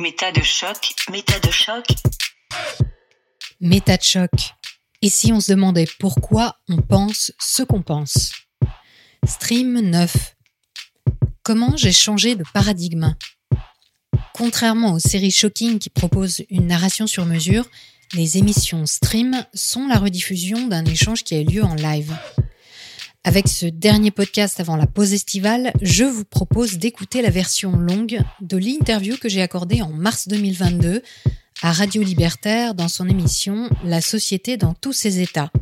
Méta de choc, méta de choc. Méta de choc. Et si on se demandait pourquoi on pense ce qu'on pense Stream 9. Comment j'ai changé de paradigme? Contrairement aux séries Shocking qui proposent une narration sur mesure, les émissions Stream sont la rediffusion d'un échange qui a eu lieu en live. Avec ce dernier podcast avant la pause estivale, je vous propose d'écouter la version longue de l'interview que j'ai accordée en mars 2022 à Radio Libertaire dans son émission La société dans tous ses états.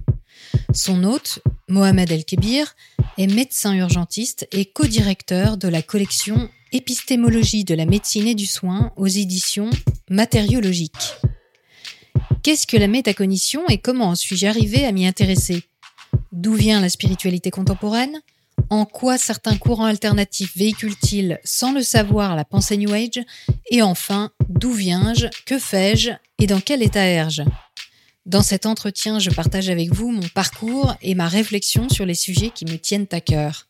Son hôte, Mohamed El-Kébir, est médecin urgentiste et co-directeur de la collection Épistémologie de la médecine et du soin aux éditions Matériologiques. Qu'est-ce que la métacognition et comment suis-je arrivé à m'y intéresser? D'où vient la spiritualité contemporaine? En quoi certains courants alternatifs véhiculent-ils sans le savoir la pensée New Age? Et enfin, d'où viens-je? Que fais-je? Et dans quel état erge? Dans cet entretien, je partage avec vous mon parcours et ma réflexion sur les sujets qui me tiennent à cœur.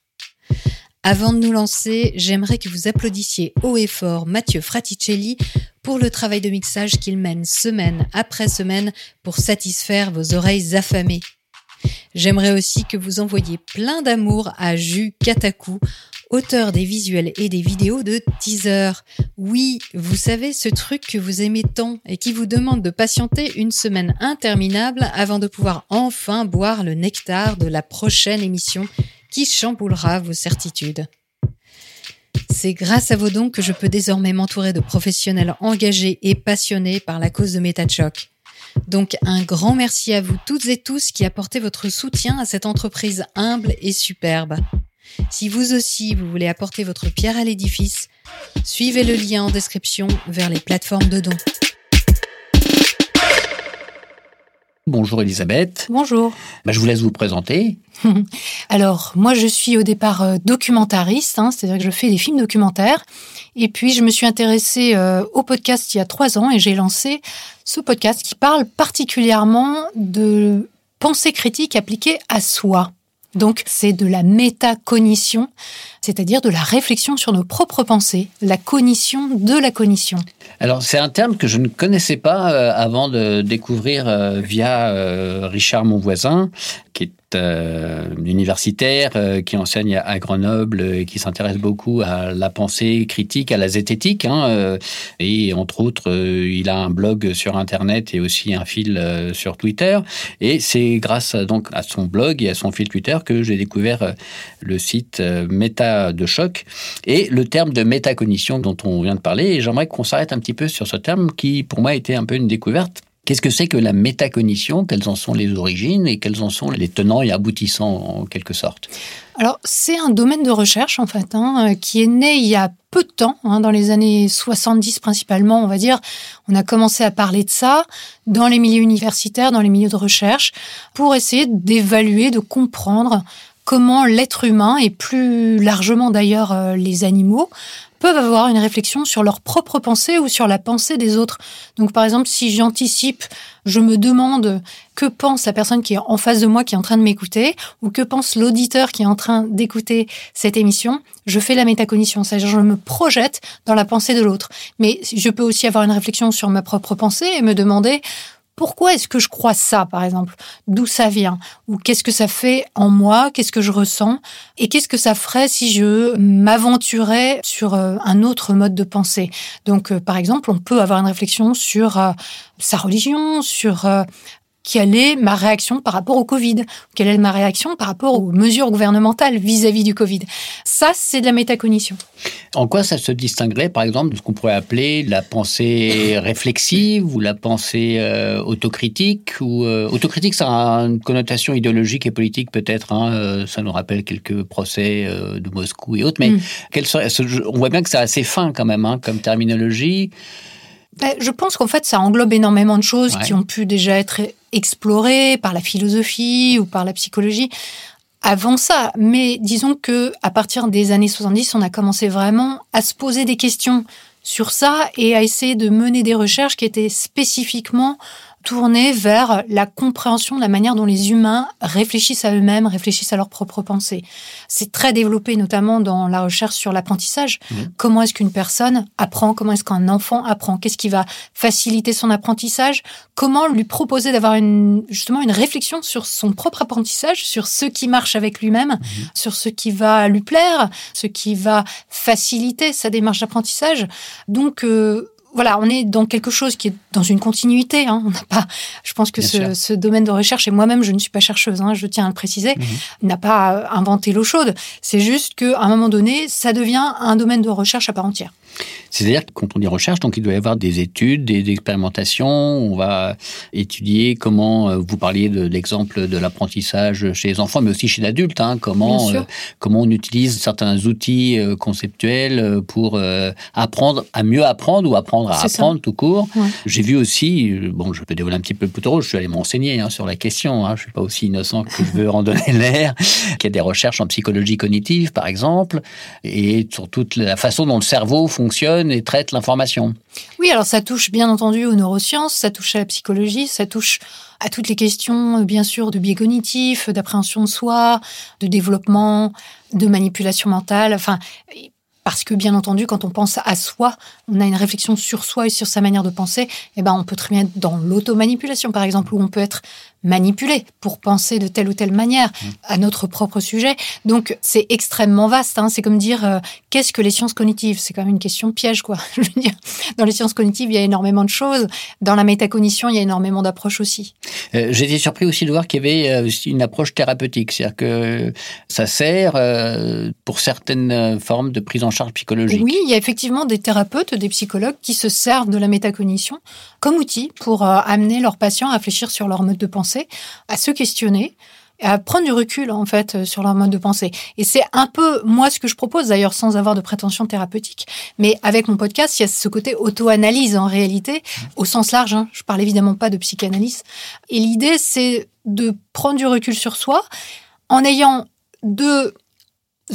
Avant de nous lancer, j'aimerais que vous applaudissiez haut et fort Mathieu Fraticelli pour le travail de mixage qu'il mène semaine après semaine pour satisfaire vos oreilles affamées. J'aimerais aussi que vous envoyiez plein d'amour à Jus Kataku, auteur des visuels et des vidéos de teaser. Oui, vous savez ce truc que vous aimez tant et qui vous demande de patienter une semaine interminable avant de pouvoir enfin boire le nectar de la prochaine émission qui chamboulera vos certitudes. C'est grâce à vos dons que je peux désormais m'entourer de professionnels engagés et passionnés par la cause de MetaChoc. Donc un grand merci à vous toutes et tous qui apportez votre soutien à cette entreprise humble et superbe. Si vous aussi vous voulez apporter votre pierre à l'édifice, suivez le lien en description vers les plateformes de dons. Bonjour Elisabeth. Bonjour. Bah, je vous laisse vous présenter. Alors, moi je suis au départ euh, documentariste, hein, c'est-à-dire que je fais des films documentaires. Et puis je me suis intéressée euh, au podcast il y a trois ans et j'ai lancé ce podcast qui parle particulièrement de pensée critique appliquée à soi. Donc c'est de la métacognition, c'est-à-dire de la réflexion sur nos propres pensées, la cognition de la cognition. Alors c'est un terme que je ne connaissais pas euh, avant de découvrir euh, via euh, Richard mon voisin, qui est universitaire, qui enseigne à Grenoble et qui s'intéresse beaucoup à la pensée critique, à la zététique. Hein, et entre autres, il a un blog sur Internet et aussi un fil sur Twitter. Et c'est grâce donc à son blog et à son fil Twitter que j'ai découvert le site Méta de choc et le terme de métacognition dont on vient de parler. Et j'aimerais qu'on s'arrête un petit peu sur ce terme qui, pour moi, était un peu une découverte. Qu'est-ce que c'est que la métacognition? Quelles en sont les origines et quels en sont les tenants et aboutissants en quelque sorte? Alors, c'est un domaine de recherche, en fait, hein, qui est né il y a peu de temps, hein, dans les années 70 principalement, on va dire. On a commencé à parler de ça dans les milieux universitaires, dans les milieux de recherche, pour essayer d'évaluer, de comprendre comment l'être humain, et plus largement d'ailleurs euh, les animaux, peuvent avoir une réflexion sur leur propre pensée ou sur la pensée des autres. Donc par exemple, si j'anticipe, je me demande que pense la personne qui est en face de moi, qui est en train de m'écouter, ou que pense l'auditeur qui est en train d'écouter cette émission, je fais la métacognition, c'est-à-dire je me projette dans la pensée de l'autre. Mais je peux aussi avoir une réflexion sur ma propre pensée et me demander pourquoi est-ce que je crois ça, par exemple? D'où ça vient? Ou qu'est-ce que ça fait en moi? Qu'est-ce que je ressens? Et qu'est-ce que ça ferait si je m'aventurais sur euh, un autre mode de pensée? Donc, euh, par exemple, on peut avoir une réflexion sur euh, sa religion, sur quelle est ma réaction par rapport au Covid? Quelle est ma réaction par rapport aux mesures gouvernementales vis-à-vis du Covid? Ça, c'est de la métacognition. En quoi ça se distinguerait, par exemple, de ce qu'on pourrait appeler la pensée réflexive ou la pensée euh, autocritique ou euh, Autocritique, ça a une connotation idéologique et politique peut-être. Hein, euh, ça nous rappelle quelques procès de Moscou et autres. Mais mm. on voit bien que c'est assez fin quand même hein, comme terminologie. Ben, je pense qu'en fait, ça englobe énormément de choses qui ont pu déjà être explorées par la philosophie ou par la psychologie avant ça. Mais disons que à partir des années 70, on a commencé vraiment à se poser des questions sur ça et à essayer de mener des recherches qui étaient spécifiquement tourné vers la compréhension de la manière dont les humains réfléchissent à eux-mêmes, réfléchissent à leurs propres pensées. C'est très développé notamment dans la recherche sur l'apprentissage. Mmh. Comment est-ce qu'une personne apprend? Comment est-ce qu'un enfant apprend? Qu'est-ce qui va faciliter son apprentissage? Comment lui proposer d'avoir une, justement une réflexion sur son propre apprentissage, sur ce qui marche avec lui-même, sur ce qui va lui plaire, ce qui va faciliter sa démarche d'apprentissage? Donc, euh, voilà, on est dans quelque chose qui est dans une continuité. Hein. On n'a pas, je pense que ce, domaine de recherche, et moi-même je ne suis pas chercheuse, hein, je tiens à le préciser, Mhm. n'a pas inventé l'eau chaude. C'est juste qu'à un moment donné, ça devient un domaine de recherche à part entière. C'est-à-dire que quand on dit recherche, donc il doit y avoir des études, des expérimentations. On va étudier comment, euh, vous parliez de l'exemple de l'apprentissage chez les enfants, mais aussi chez l'adultes. Hein, comment, euh, comment on utilise certains outils euh, conceptuels euh, pour euh, apprendre à mieux apprendre ou apprendre à C'est ça. apprendre tout court. Ouais. J'ai vu aussi, bon, je peux dévoiler un petit peu plus tôt, je suis allé m'enseigner hein, sur la question. Hein, je suis pas aussi innocent que je veux en donner l'air. Qu'il y a des recherches en psychologie cognitive, par exemple, et sur toute la façon dont le cerveau fonctionne et traite l'information. Oui, alors ça touche bien entendu aux neurosciences, ça touche à la psychologie, ça touche à toutes les questions, euh, bien sûr, de biais cognitifs, d'appréhension de soi, de développement, de manipulation mentale. Enfin, parce que bien entendu, quand on pense à soi, on a une réflexion sur soi et sur sa manière de penser. Et ben, on peut très bien être dans l'automanipulation, par exemple, où on peut être manipulé pour penser de telle ou telle manière à notre propre sujet. Donc, c'est extrêmement vaste. hein. C'est comme dire euh, qu'est-ce que les sciences cognitives? C'est quand même une question piège, quoi. Je veux dire, dans les sciences cognitives, il y a énormément de choses. Dans la métacognition, il y a énormément d'approches aussi. Euh, J'ai été surpris aussi de voir qu'il y avait euh, aussi une approche thérapeutique, c'est-à-dire que ça sert euh, pour certaines formes de prise en charge psychologique. Oui, il y a effectivement des thérapeutes, des psychologues qui se servent de la métacognition comme outil pour amener leurs patients à réfléchir sur leur mode de pensée, à se questionner, à prendre du recul en fait euh, sur leur mode de pensée. Et c'est un peu moi ce que je propose d'ailleurs sans avoir de prétention thérapeutique, mais avec mon podcast, il y a ce côté auto-analyse en réalité au sens large. Hein. Je parle évidemment pas de psychanalyse. Et l'idée c'est de prendre du recul sur soi en ayant deux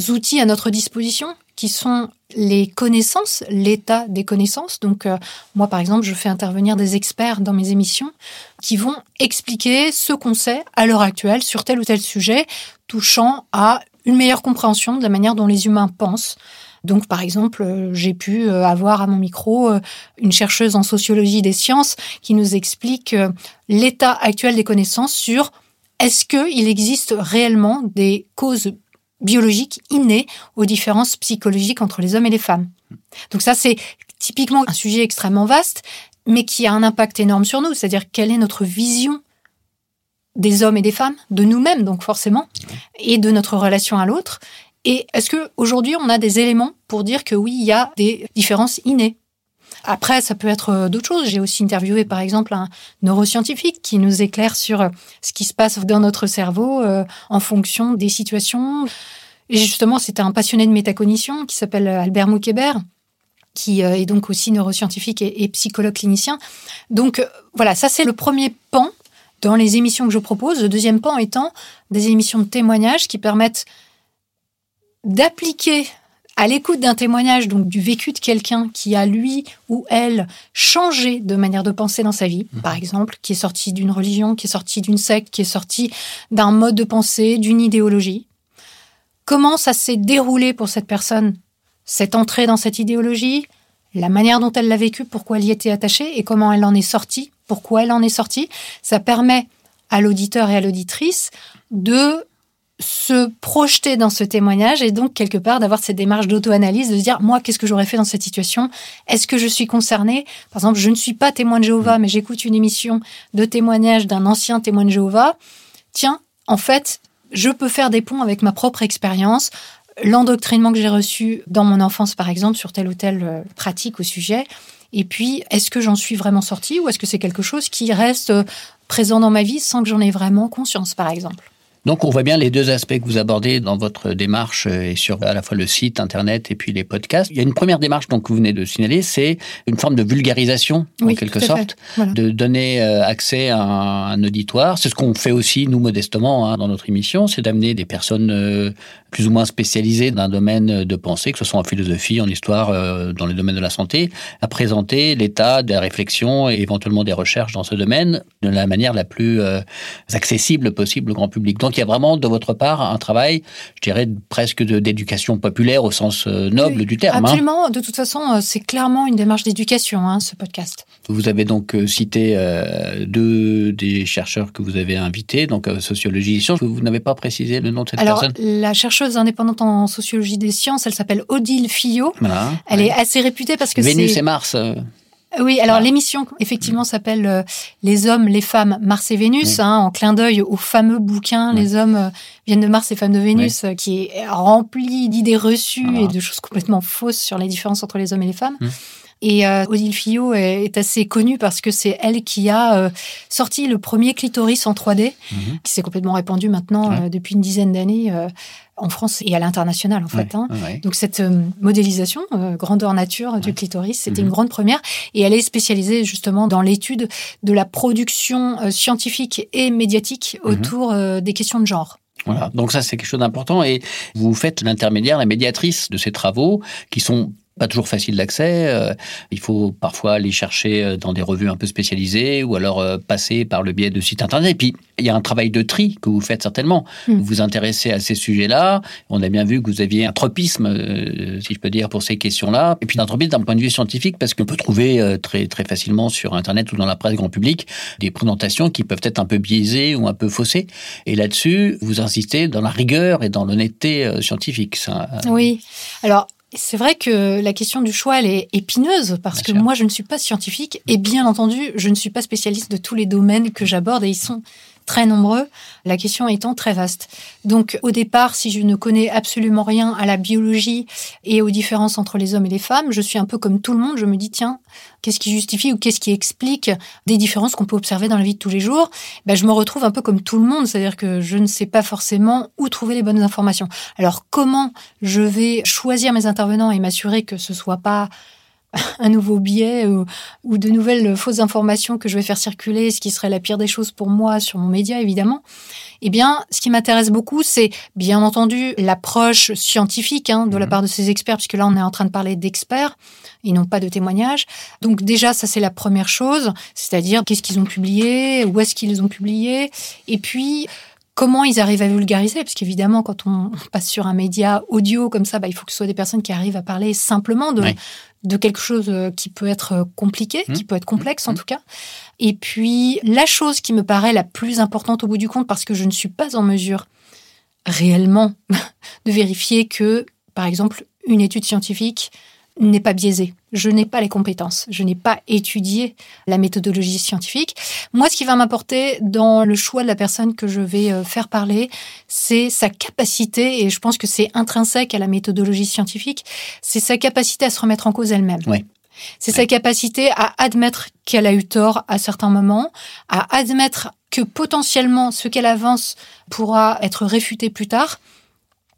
outils à notre disposition qui sont les connaissances, l'état des connaissances. Donc, euh, moi, par exemple, je fais intervenir des experts dans mes émissions qui vont expliquer ce qu'on sait à l'heure actuelle sur tel ou tel sujet, touchant à une meilleure compréhension de la manière dont les humains pensent. Donc, par exemple, euh, j'ai pu euh, avoir à mon micro une chercheuse en sociologie des sciences qui nous explique l'état actuel des connaissances sur est-ce qu'il existe réellement des causes biologiques innées aux différences psychologiques entre les hommes et les femmes. Donc ça, c'est typiquement un sujet extrêmement vaste, mais qui a un impact énorme sur nous. C'est-à-dire quelle est notre vision des hommes et des femmes, de nous-mêmes donc forcément, et de notre relation à l'autre. Et est-ce que aujourd'hui on a des éléments pour dire que oui, il y a des différences innées après, ça peut être euh, d'autres choses. J'ai aussi interviewé, par exemple, un neuroscientifique qui nous éclaire sur euh, ce qui se passe dans notre cerveau euh, en fonction des situations. Et justement, c'était un passionné de métacognition qui s'appelle Albert Moukébert, qui euh, est donc aussi neuroscientifique et, psychologue clinicien. Donc euh, voilà, ça c'est le premier pan dans les émissions que je propose. Le deuxième pan étant des émissions de témoignages qui permettent d'appliquer à l'écoute d'un témoignage, donc du vécu de quelqu'un qui a lui ou elle changé de manière de penser dans sa vie, par exemple, qui est sorti d'une religion, qui est sorti d'une secte, qui est sorti d'un mode de pensée, d'une idéologie. Comment ça s'est déroulé pour cette personne, cette entrée dans cette idéologie, la manière dont elle l'a vécu, pourquoi elle y était attachée et comment elle en est sortie, pourquoi elle en est sortie? Ça permet à l'auditeur et à l'auditrice de se projeter dans ce témoignage et donc quelque part d'avoir cette démarche d'auto-analyse, de se dire moi qu'est-ce que j'aurais fait dans cette situation? Est-ce que je suis concernée? Par exemple, je ne suis pas témoin de Jéhovah, mais j'écoute une émission de témoignage d'un ancien témoin de Jéhovah. Tiens, en fait, je peux faire des ponts avec ma propre expérience, l'endoctrinement que j'ai reçu dans mon enfance, par exemple, sur telle ou telle euh, pratique au sujet. Et puis, est-ce que j'en suis vraiment sortie ou est-ce que c'est quelque chose qui reste euh, présent dans ma vie sans que j'en ai vraiment conscience, par exemple? Donc on voit bien les deux aspects que vous abordez dans votre démarche euh, et sur à la fois le site internet et puis les podcasts. Il y a une première démarche donc que vous venez de signaler, c'est une forme de vulgarisation en quelque sorte. Voilà. de donner euh, accès à un, un auditoire. C'est ce qu'on fait aussi nous modestement hein, dans notre émission, c'est d'amener des personnes euh, plus ou moins spécialisées d'un domaine de pensée, que ce soit en philosophie, en histoire, euh, dans les domaines de la santé, à présenter l'état des réflexions et éventuellement des recherches dans ce domaine de la manière la plus euh, accessible possible au grand public. Donc il y a vraiment de votre part un travail, je dirais presque d'éducation populaire au sens euh, noble Oui, du terme. hein. Absolument. De toute façon, c'est clairement une démarche d'éducation, hein, ce podcast. Vous avez donc cité euh, deux des chercheurs que vous avez invités, donc sociologie et sciences. Vous n'avez pas précisé le nom de cette Alors, personne? la chercheuse indépendante en sociologie des sciences, elle s'appelle Odile Fillot. Voilà. Elle Ouais. est assez réputée parce que Vénus c'est... et Mars. euh, Oui, alors l'émission effectivement s'appelle euh, Les hommes, les femmes, Mars et Vénus, hein, en clin d'œil au fameux bouquin. Les hommes euh, viennent de Mars et femmes de Vénus, euh, qui est rempli d'idées reçues Voilà. et de choses complètement fausses sur les différences entre les hommes et les femmes. Mm. Et Odile Fillot est, est assez connue parce que c'est elle qui a sorti le premier clitoris en 3D, mhm. qui s'est complètement répandu maintenant depuis une dizaine d'années en France et à l'international en fait. Ouais, hein. ouais. Donc cette euh, modélisation, euh, grandeur nature du Ouais. clitoris, c'était Mhm. une grande première. Et elle est spécialisée justement dans l'étude de la production euh, scientifique et médiatique Mhm. autour des questions de genre. Voilà. Donc ça, c'est quelque chose d'important. Et vous faites l'intermédiaire, la médiatrice de ces travaux qui sont pas toujours faciles d'accès. Euh, il faut parfois les chercher euh, dans des revues un peu spécialisées ou alors euh, passer par le biais de sites internet. Et puis, il y a un travail de tri que vous faites certainement. Mm. Vous vous intéressez à ces sujets-là. On a bien vu que vous aviez un tropisme, si je peux dire, pour ces questions-là. Et puis un tropisme d'un point de vue scientifique parce qu'on peut trouver très, très facilement sur Internet ou dans la presse grand public des présentations qui peuvent être un peu biaisées ou un peu faussées. Et là-dessus, vous insistez dans la rigueur et dans l'honnêteté scientifique. Ça, Oui. Alors, c'est vrai que la question du choix, elle est épineuse parce Bien que sûr. moi, je ne suis pas scientifique et bien entendu, je ne suis pas spécialiste de tous les domaines que j'aborde et ils sont très nombreux, la question étant très vaste. Donc, au départ, si je ne connais absolument rien à la biologie et aux différences entre les hommes et les femmes, je suis un peu comme tout le monde. Je me dis, tiens, qu'est-ce qui justifie ou qu'est-ce qui explique des différences qu'on peut observer dans la vie de tous les jours? Ben, Je me retrouve un peu comme tout le monde, c'est-à-dire que je ne sais pas forcément où trouver les bonnes informations. Alors, comment je vais choisir mes intervenants et m'assurer que ce soit pas un nouveau biais ou, ou de nouvelles fausses informations que je vais faire circuler, ce qui serait la pire des choses pour moi sur mon média, évidemment. Eh bien, ce qui m'intéresse beaucoup, c'est bien entendu l'approche scientifique hein, de la Mhm. part de ces experts, puisque là, on est en train de parler d'experts et non pas de témoignages. Donc déjà, ça c'est la première chose, c'est-à-dire qu'est-ce qu'ils ont publié, où est-ce qu'ils ont publiés, et puis comment ils arrivent à vulgariser, parce qu'évidemment, quand on passe sur un média audio comme ça, bah, il faut que ce soit des personnes qui arrivent à parler simplement de, Oui. de quelque chose euh, qui peut être euh, compliqué, Mhm. qui peut être complexe en Mhm. tout cas. Et puis, la chose qui me paraît la plus importante au bout du compte, parce que je ne suis pas en mesure réellement de vérifier que, par exemple, une étude scientifique n'est pas biaisée. Je n'ai pas les compétences. Je n'ai pas étudié la méthodologie scientifique. Moi, ce qui va m'apporter dans le choix de la personne que je vais euh, faire parler, c'est sa capacité, et je pense que c'est intrinsèque à la méthodologie scientifique, c'est sa capacité à se remettre en cause elle-même. Oui. C'est sa capacité à admettre qu'elle a eu tort à certains moments, à admettre que potentiellement ce qu'elle avance pourra être réfuté plus tard.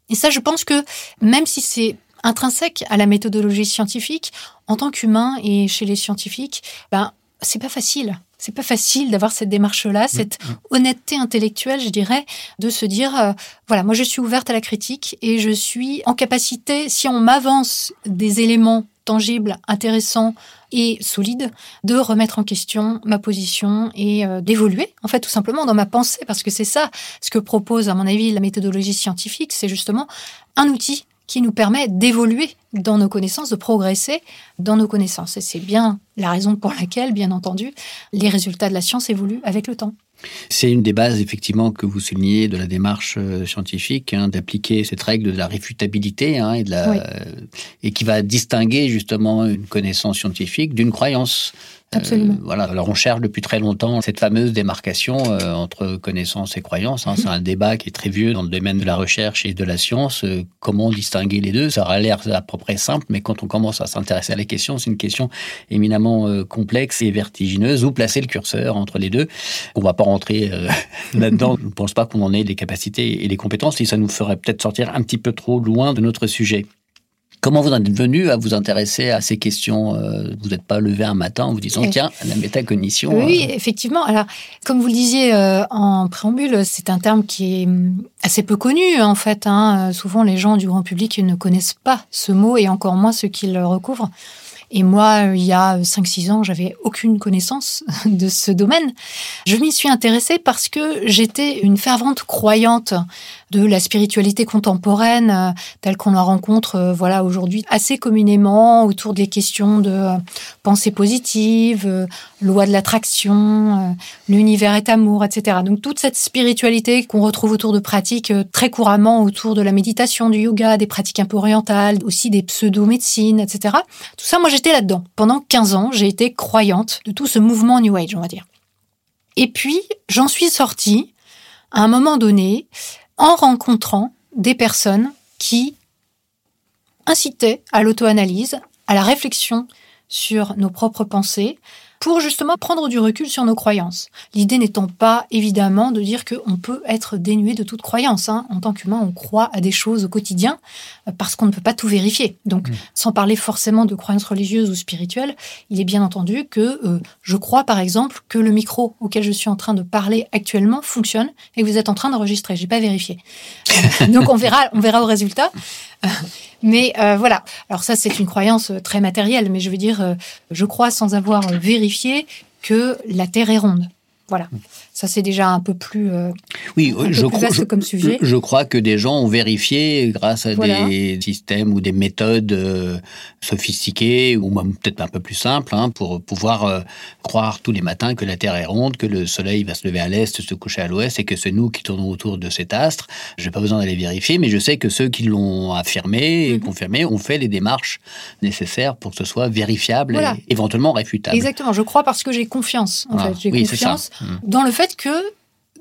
Et ça, je pense que même si c'est intrinsèque à la méthodologie scientifique, en tant qu'humain et chez les scientifiques, ben, c'est pas facile. C'est pas facile d'avoir cette démarche-là, cette honnêteté intellectuelle, je dirais, de se dire, euh, voilà, moi je suis ouverte à la critique et je suis en capacité, si on m'avance des éléments tangibles, intéressants et solides, de remettre en question ma position et euh, d'évoluer, en fait, tout simplement dans ma pensée, parce que c'est ça ce que propose, à mon avis, la méthodologie scientifique, c'est justement un outil qui nous permet d'évoluer dans nos connaissances, de progresser dans nos connaissances. Et c'est bien la raison pour laquelle, bien entendu, les résultats de la science évoluent avec le temps. C'est une des bases, effectivement, que vous soulignez de la démarche euh, scientifique, hein, d'appliquer cette règle de la réfutabilité hein, et, de la, Oui. euh, et qui va distinguer justement une connaissance scientifique d'une croyance. Absolument. Euh, voilà. Alors on cherche depuis très longtemps cette fameuse démarcation euh, entre connaissance et croyance. Hein. C'est un débat qui est très vieux dans le domaine de la recherche et de la science. Euh, comment distinguer les deux? Ça aura l'air à peu près simple, mais quand on commence à s'intéresser à la question, c'est une question éminemment complexe et vertigineuse. Où placer le curseur entre les deux? On va pas rentrer là-dedans. Je ne pense pas qu'on en ait les capacités et les compétences. Et ça nous ferait peut-être sortir un petit peu trop loin de notre sujet. Comment vous en êtes venu à vous intéresser à ces questions euh, Vous n'êtes pas levé un matin en vous disant tiens, la métacognition. Oui, euh, effectivement. Alors, comme vous le disiez euh, en préambule, c'est un terme qui est hum, assez peu connu en fait. Hein. Souvent, les gens du grand public ne connaissent pas ce mot et encore moins ce qu'il recouvre. Et moi, il y a 5-6 ans, j'avais aucune connaissance de ce domaine. Je m'y suis intéressée parce que j'étais une fervente croyante de la spiritualité contemporaine euh, telle qu'on la rencontre euh, voilà aujourd'hui assez communément autour des questions de euh, pensée positive, loi de l'attraction, l'univers est amour, etc. Donc toute cette spiritualité qu'on retrouve autour de pratiques très couramment autour de la méditation, du yoga, des pratiques un peu orientales, aussi des pseudo-médecines, etc. Tout ça, moi j'étais là-dedans. Pendant 15 ans, j'ai été croyante de tout ce mouvement New Age, on va dire. Et puis, j'en suis sortie à un moment donné en rencontrant des personnes qui incitaient à l'auto-analyse, à la réflexion sur nos propres pensées, pour justement prendre du recul sur nos croyances. L'idée n'étant pas évidemment de dire qu'on peut être dénué de toute croyance. Hein. En tant qu'humain, on croit à des choses au quotidien euh, parce qu'on ne peut pas tout vérifier. Donc, mmh. sans parler forcément de croyances religieuses ou spirituelles, il est bien entendu que euh, je crois par exemple que le micro auquel je suis en train de parler actuellement fonctionne et que vous êtes en train d'enregistrer. J'ai pas vérifié. Euh, donc on verra, on verra au résultat. Mais euh, voilà. Alors ça, c'est une croyance très matérielle, mais je veux dire, euh, je crois sans avoir vérifié que la Terre est ronde. Voilà. Ça, c'est déjà un peu plus, euh, oui, je, crois, comme sujet. Je, crois que des gens ont vérifié grâce à des systèmes ou des méthodes euh, sophistiquées ou même peut-être un peu plus simples hein, pour pouvoir euh, croire tous les matins que la Terre est ronde, que le Soleil va se lever à l'est, se coucher à l'ouest et que c'est nous qui tournons autour de cet astre. Je n'ai pas besoin d'aller vérifier, mais je sais que ceux qui l'ont affirmé et mhm. confirmé ont fait les démarches nécessaires pour que ce soit vérifiable et éventuellement réfutable. Exactement. Je crois parce que j'ai confiance. En fait, j'ai confiance mm. dans le fait que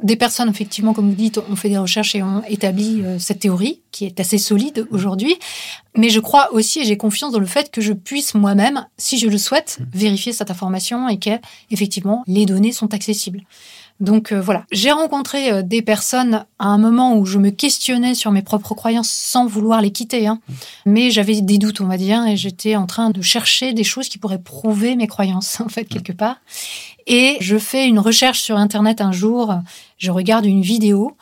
des personnes, effectivement, comme vous dites, ont fait des recherches et ont établi euh, cette théorie, qui est assez solide aujourd'hui. Mais je crois aussi et j'ai confiance dans le fait que je puisse moi-même, si je le souhaite, vérifier cette information et que, effectivement, les données sont accessibles. Donc euh, voilà, j'ai rencontré euh, des personnes à un moment où je me questionnais sur mes propres croyances sans vouloir les quitter, hein. mais j'avais des doutes, on va dire, et j'étais en train de chercher des choses qui pourraient prouver mes croyances, en fait, quelque part. Et je fais une recherche sur Internet un jour, je regarde une vidéo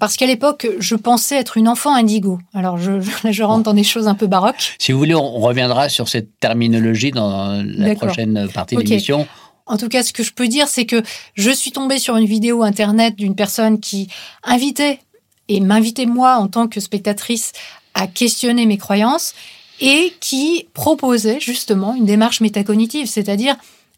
parce qu'à l'époque, je pensais être une enfant indigo. Alors, je, je, rentre dans des choses un peu baroques. Si vous voulez, on reviendra sur cette terminologie dans la prochaine partie de l'émission. En tout cas, ce que je peux dire, c'est que je suis tombée sur une vidéo internet d'une personne qui invitait et m'invitait moi en tant que spectatrice à questionner mes croyances et qui proposait justement une démarche métacognitive, c'est-à-dire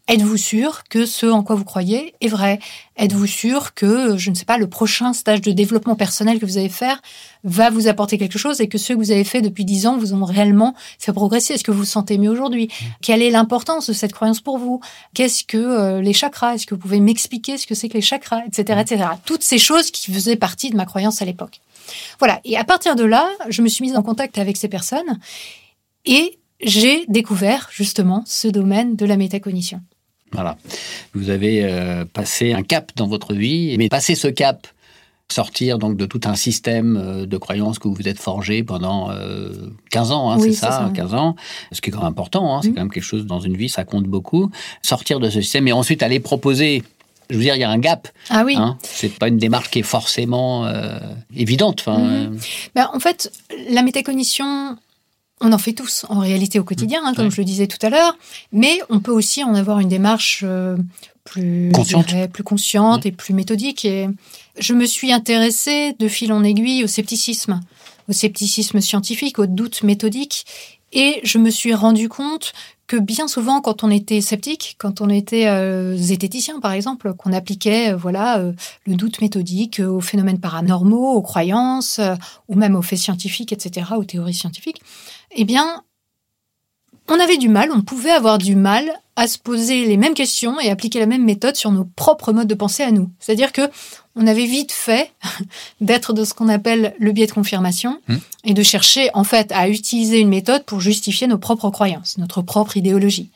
Êtes-vous sûr que ce en quoi vous croyez est vrai? Êtes-vous sûr que, je ne sais pas, le prochain stage de développement personnel que vous allez faire va vous apporter quelque chose et que ceux que vous avez fait depuis dix ans vous ont réellement fait progresser? Est-ce que vous vous sentez mieux aujourd'hui? Quelle est l'importance de cette croyance pour vous? Qu'est-ce que euh, les chakras? Est-ce que vous pouvez m'expliquer ce que c'est que les chakras? Etc. etc. Toutes ces choses qui faisaient partie de ma croyance à l'époque. Voilà. Et à partir de là, je me suis mise en contact avec ces personnes et j'ai découvert justement ce domaine de la métacognition. Voilà. Vous avez euh, passé un cap dans votre vie, mais passer ce cap, sortir donc de tout un système euh, de croyances que vous vous êtes forgé pendant 15 euh, ans, hein, c'est ça, 15 ans, ce qui est quand même important, hein, c'est mmh. quand même quelque chose dans une vie, ça compte beaucoup. Sortir de ce système et ensuite aller proposer je veux dire, il y a un gap. Ah oui. Hein, c'est pas une démarche qui est forcément évidente. Enfin, mmh. ben, en fait, la métacognition, on en fait tous en réalité au quotidien, hein, comme je le disais tout à l'heure, mais on peut aussi en avoir une démarche euh, plus consciente, plus consciente et plus méthodique. Et je me suis intéressée de fil en aiguille au scepticisme, au scepticisme scientifique, au doute méthodique, et je me suis rendu compte que bien souvent, quand on était sceptique, quand on était euh, zététicien par exemple, qu'on appliquait euh, voilà euh, le doute méthodique aux phénomènes paranormaux, aux croyances, ou même aux faits scientifiques, etc., aux théories scientifiques, eh bien, on avait du mal, on pouvait avoir du mal à se poser les mêmes questions et appliquer la même méthode sur nos propres modes de pensée à nous. C'est-à-dire que on avait vite fait d'être de ce qu'on appelle le biais de confirmation Hmm. et de chercher en fait à utiliser une méthode pour justifier nos propres croyances, notre propre idéologie.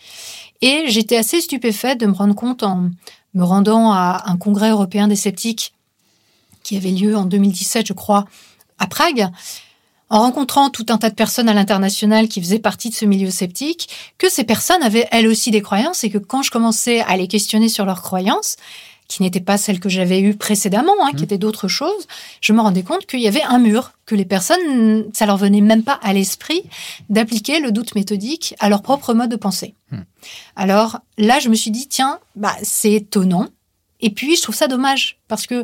Et j'étais assez stupéfaite de me rendre compte en me rendant à un congrès européen des sceptiques qui avait lieu en 2017, je crois, à Prague, en rencontrant tout un tas de personnes à l'international qui faisaient partie de ce milieu sceptique, que ces personnes avaient elles aussi des croyances et que quand je commençais à les questionner sur leurs croyances, qui n'étaient pas celles que j'avais eues précédemment, hein, qui Mmh. étaient d'autres choses, je me rendais compte qu'il y avait un mur, que les personnes, ça leur venait même pas à l'esprit d'appliquer le doute méthodique à leur propre mode de pensée. Mmh. Alors là, je me suis dit, tiens, bah, c'est étonnant. Et puis, je trouve ça dommage, parce que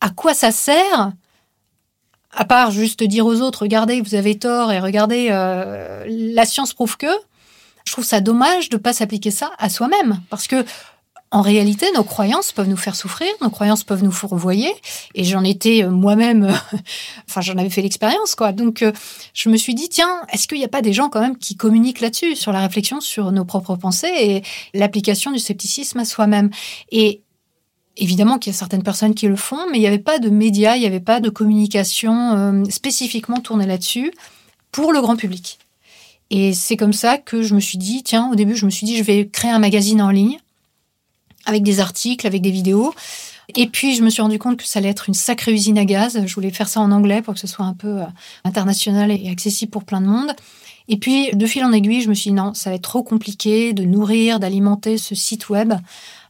à quoi ça sert à part juste dire aux autres, regardez, vous avez tort et regardez, euh, la science prouve que, je trouve ça dommage de pas s'appliquer ça à soi-même. Parce que, en réalité, nos croyances peuvent nous faire souffrir, nos croyances peuvent nous fourvoyer. Et j'en étais euh, moi-même, enfin, j'en avais fait l'expérience, quoi. Donc, euh, je me suis dit, tiens, est-ce qu'il n'y a pas des gens quand même qui communiquent là-dessus, sur la réflexion sur nos propres pensées et l'application du scepticisme à soi-même? Et Évidemment qu'il y a certaines personnes qui le font, mais il n'y avait pas de médias, il n'y avait pas de communication euh, spécifiquement tournée là-dessus pour le grand public. Et c'est comme ça que je me suis dit, tiens, au début, je me suis dit, je vais créer un magazine en ligne avec des articles, avec des vidéos. Et puis, je me suis rendu compte que ça allait être une sacrée usine à gaz. Je voulais faire ça en anglais pour que ce soit un peu euh, international et accessible pour plein de monde. Et puis, de fil en aiguille, je me suis dit, non, ça va être trop compliqué de nourrir, d'alimenter ce site web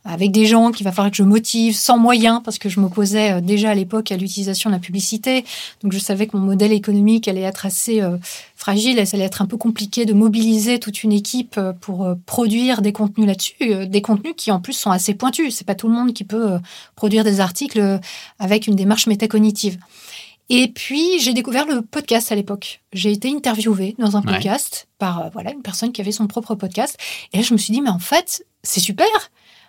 avec des gens qu'il va falloir que je motive sans moyens, parce que je m'opposais euh, déjà à l'époque à l'utilisation de la publicité. Donc je savais que mon modèle économique allait être assez euh, fragile et ça allait être un peu compliqué de mobiliser toute une équipe euh, pour produire des contenus là-dessus, des contenus qui en plus sont assez pointus. C'est pas tout le monde qui peut produire des articles avec une démarche métacognitive. Et puis, j'ai découvert le podcast à l'époque. J'ai été interviewée dans un Ouais. podcast par euh, voilà une personne qui avait son propre podcast. Et là, je me suis dit, mais en fait, c'est super.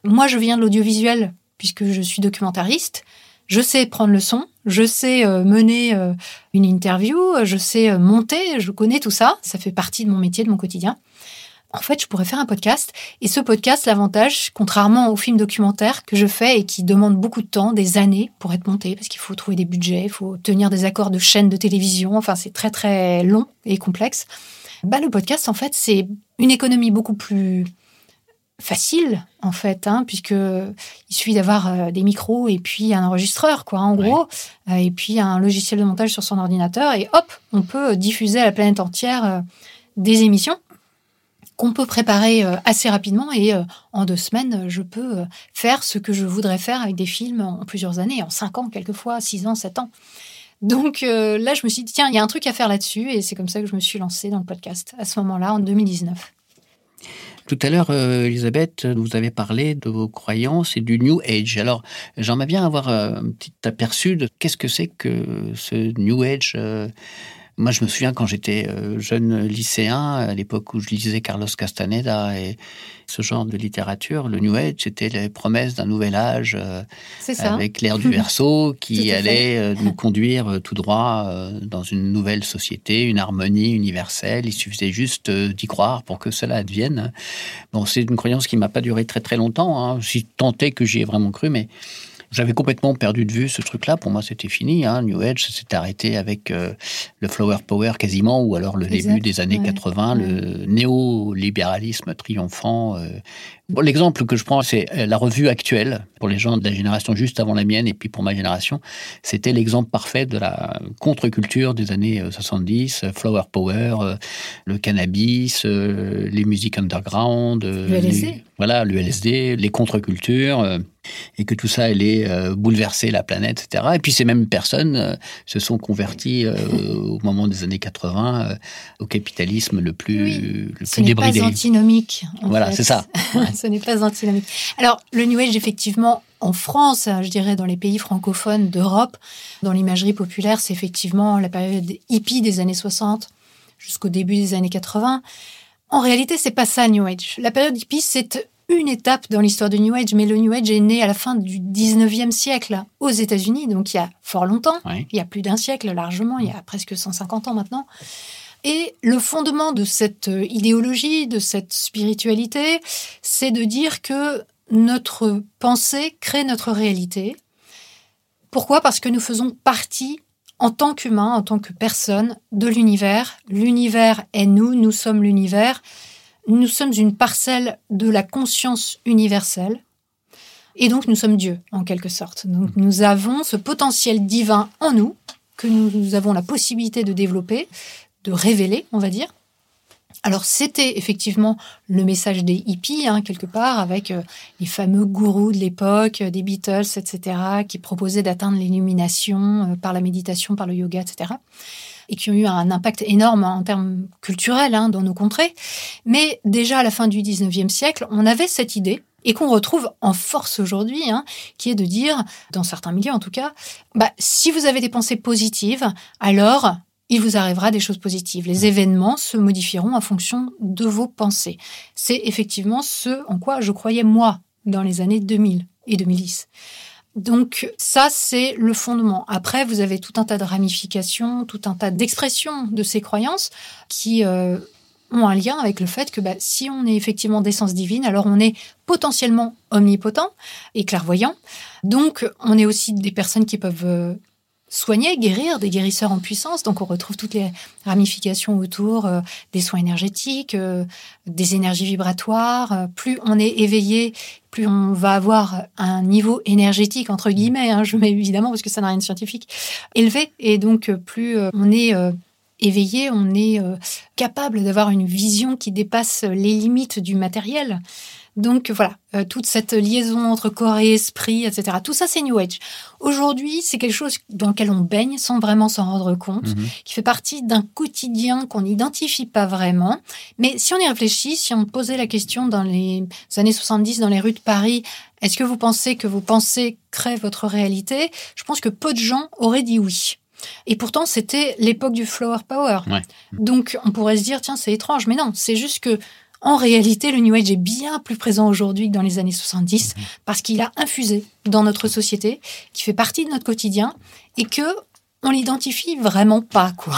Moi, je viens de l'audiovisuel puisque je suis documentariste. Je sais prendre le son, je sais euh, mener euh, une interview, je sais euh, monter, je connais tout ça. Ça fait partie de mon métier, de mon quotidien. En fait, je pourrais faire un podcast. Et ce podcast, l'avantage, contrairement aux films documentaires que je fais et qui demandent beaucoup de temps, des années pour être monté, parce qu'il faut trouver des budgets, il faut tenir des accords de chaînes de télévision. Enfin, c'est très, très long et complexe. Bah, le podcast, en fait, c'est une économie beaucoup plus facile, en fait, hein, puisque il suffit d'avoir euh, des micros et puis un enregistreur, quoi, en gros, euh, et puis un logiciel de montage sur son ordinateur, et hop, on peut diffuser à la planète entière euh, des émissions qu'on peut préparer assez rapidement et en deux semaines, je peux faire ce que je voudrais faire avec des films en plusieurs années, en cinq ans quelquefois, six ans, sept ans. Donc là, je me suis dit, tiens, il y a un truc à faire là-dessus et c'est comme ça que je me suis lancée dans le podcast à ce moment-là, en 2019. Tout à l'heure, euh, Elisabeth, vous avez parlé de vos croyances et du New Age. Alors, j'aimerais bien avoir euh, un petit aperçu de qu'est-ce que c'est que ce New Age. euh, moi, je me souviens quand j'étais euh, jeune lycéen, à l'époque où je lisais Carlos Castaneda et ce genre de littérature, le New Age, c'était les promesses d'un nouvel âge euh, avec l'ère du Verseau Tout qui allait euh, nous conduire tout droit euh, dans une nouvelle société, une harmonie universelle. Il suffisait juste d'y croire pour que cela advienne. Bon, c'est une croyance qui m'a pas duré très très longtemps. Hein. J'ai tenté que j'y ai vraiment cru, mais j'avais complètement perdu de vue ce truc-là. Pour moi, c'était fini. Hein. New Age, s'était arrêté avec euh, le Flower Power quasiment, ou alors le Exact, début des années ouais, 80, le néolibéralisme triomphant. euh. Bon, L'exemple que je prends, c'est euh, la revue actuelle, pour les gens de la génération juste avant la mienne, et puis pour ma génération, c'était l'exemple parfait de la contre-culture des années euh, 70, euh, Flower Power, euh, le cannabis, les musiques underground, Le LSD. les- voilà, le LSD, les contre-cultures, et que tout ça allait euh, bouleverser la planète, etc. Et puis ces mêmes personnes euh, se sont converties euh, au moment des années 80 euh, au capitalisme le plus, Oui. le Ce plus n'est pas débridé. antinomique. Voilà, c'est ça. Ouais. Ce n'est pas antinomique. Alors, le New Age, effectivement, en France, hein, je dirais dans les pays francophones d'Europe, dans l'imagerie populaire, c'est effectivement la période hippie des années 60 jusqu'au début des années 80. En réalité, c'est pas ça, New Age. La période hippie, c'est une étape dans l'histoire du New Age, mais le New Age est né à la fin du 19e siècle aux États-Unis, donc il y a fort longtemps il y a plus d'un siècle largement, il y a presque 150 ans maintenant. Et le fondement de cette euh, idéologie, de cette spiritualité, c'est de dire que notre pensée crée notre réalité. Pourquoi? Parce que nous faisons partie, en tant qu'humains, en tant que personnes, de l'univers. L'univers est nous, nous sommes l'univers. Nous sommes une parcelle de la conscience universelle. Et donc nous sommes Dieu, en quelque sorte. Donc nous avons ce potentiel divin en nous, que nous, avons la possibilité de développer, de révéler, on va dire. Alors c'était effectivement le message des hippies, hein, quelque part, avec euh, les fameux gourous de l'époque, euh, des Beatles, etc., qui proposaient d'atteindre l'illumination euh, par la méditation, par le yoga, etc., et qui ont eu un impact énorme en termes culturels hein, dans nos contrées. Mais déjà à la fin du 19e siècle, on avait cette idée et qu'on retrouve en force aujourd'hui, hein, qui est de dire, dans certains milieux en tout cas, bah, si vous avez des pensées positives, alors il vous arrivera des choses positives. Les événements se modifieront en fonction de vos pensées. C'est effectivement ce en quoi je croyais moi dans les années 2000 et 2010. Donc ça, c'est le fondement. Après, vous avez tout un tas de ramifications, tout un tas d'expressions de ces croyances qui euh, ont un lien avec le fait que bah, si on est effectivement d'essence divine, alors on est potentiellement omnipotent et clairvoyant. Donc on est aussi des personnes qui peuvent euh, soigner, guérir, des guérisseurs en puissance. Donc on retrouve toutes les ramifications autour euh, des soins énergétiques, euh, des énergies vibratoires. plus on est éveillé, plus on va avoir un niveau énergétique, entre guillemets, hein, je mets évidemment parce que ça n'a rien de scientifique, élevé. Et donc plus on est éveillé, on est euh, capable d'avoir une vision qui dépasse les limites du matériel. Donc voilà, euh, toute cette liaison entre corps et esprit, etc. Tout ça, c'est New Age. Aujourd'hui, c'est quelque chose dans lequel on baigne sans vraiment s'en rendre compte, mhm. qui fait partie d'un quotidien qu'on n'identifie pas vraiment. Mais si on y réfléchit, si on posait la question dans les années 70, dans les rues de Paris, est-ce que vous pensez que vos pensées créent votre réalité? Je pense que peu de gens auraient dit oui. Et pourtant, c'était l'époque du flower power. Donc, on pourrait se dire, tiens, c'est étrange. Mais non, c'est juste que, en réalité, le New Age est bien plus présent aujourd'hui que dans les années 70 mhm. parce qu'il a infusé dans notre société, qui fait partie de notre quotidien et que on l'identifie vraiment pas, quoi.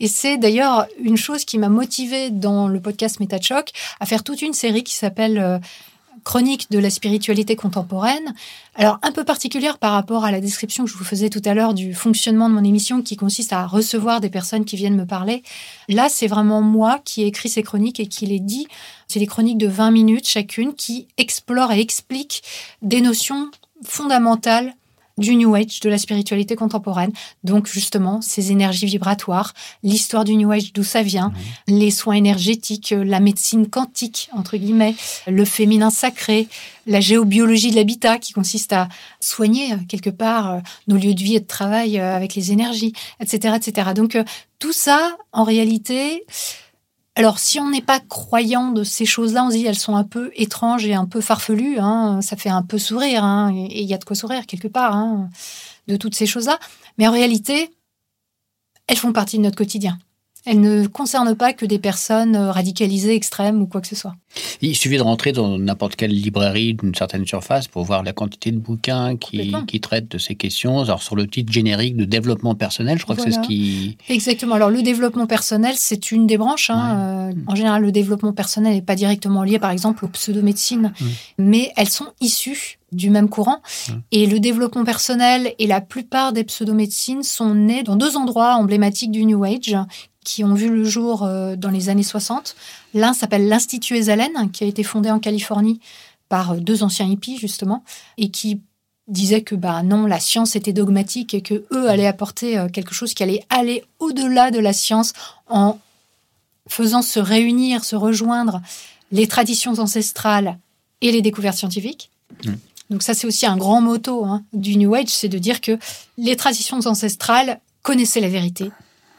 Et c'est d'ailleurs une chose qui m'a motivée dans le podcast MetaChoc à faire toute une série qui s'appelle euh, chronique de la spiritualité contemporaine, alors un peu particulière par rapport à la description que je vous faisais tout à l'heure du fonctionnement de mon émission qui consiste à recevoir des personnes qui viennent me parler. Là, c'est vraiment moi qui ai écrit ces chroniques et qui les dit. C'est des chroniques de 20 minutes chacune qui explorent et expliquent des notions fondamentales du New Age, de la spiritualité contemporaine. Donc justement, ces énergies vibratoires, l'histoire du New Age, d'où ça vient, les soins énergétiques, la médecine quantique, entre guillemets, le féminin sacré, la géobiologie de l'habitat qui consiste à soigner euh, quelque part euh, nos lieux de vie et de travail euh, avec les énergies, etc. etc. Donc tout ça, en réalité, alors, si on n'est pas croyant de ces choses-là, on se dit elles sont un peu étranges et un peu farfelues. Hein, ça fait un peu sourire, hein, et il y a de quoi sourire quelque part hein, de toutes ces choses-là. Mais en réalité, elles font partie de notre quotidien. Elle ne concerne pas que des personnes euh, radicalisées, extrêmes ou quoi que ce soit. Il suffit de rentrer dans n'importe quelle librairie d'une certaine surface pour voir la quantité de bouquins qui, qui, traitent de ces questions. Alors, sur le titre générique de développement personnel, je crois que c'est ce qui. Exactement. Alors, le développement personnel, c'est une des branches. Hein. Euh, en général, le développement personnel n'est pas directement lié, par exemple, aux pseudomédecines, mais elles sont issues du même courant. Et le développement personnel et la plupart des pseudomédecines sont nés dans deux endroits emblématiques du New Age, qui ont vu le jour euh, dans les années 60. L'un s'appelle l'Institut Esalen, qui a été fondé en Californie par euh, deux anciens hippies, justement, et qui disaient que bah non, la science était dogmatique et que eux allaient apporter euh, quelque chose qui allait aller au-delà de la science en faisant se réunir, se rejoindre les traditions ancestrales et les découvertes scientifiques. Mmh. Donc ça, c'est aussi un grand motto hein, du New Age, c'est de dire que les traditions ancestrales connaissaient la vérité,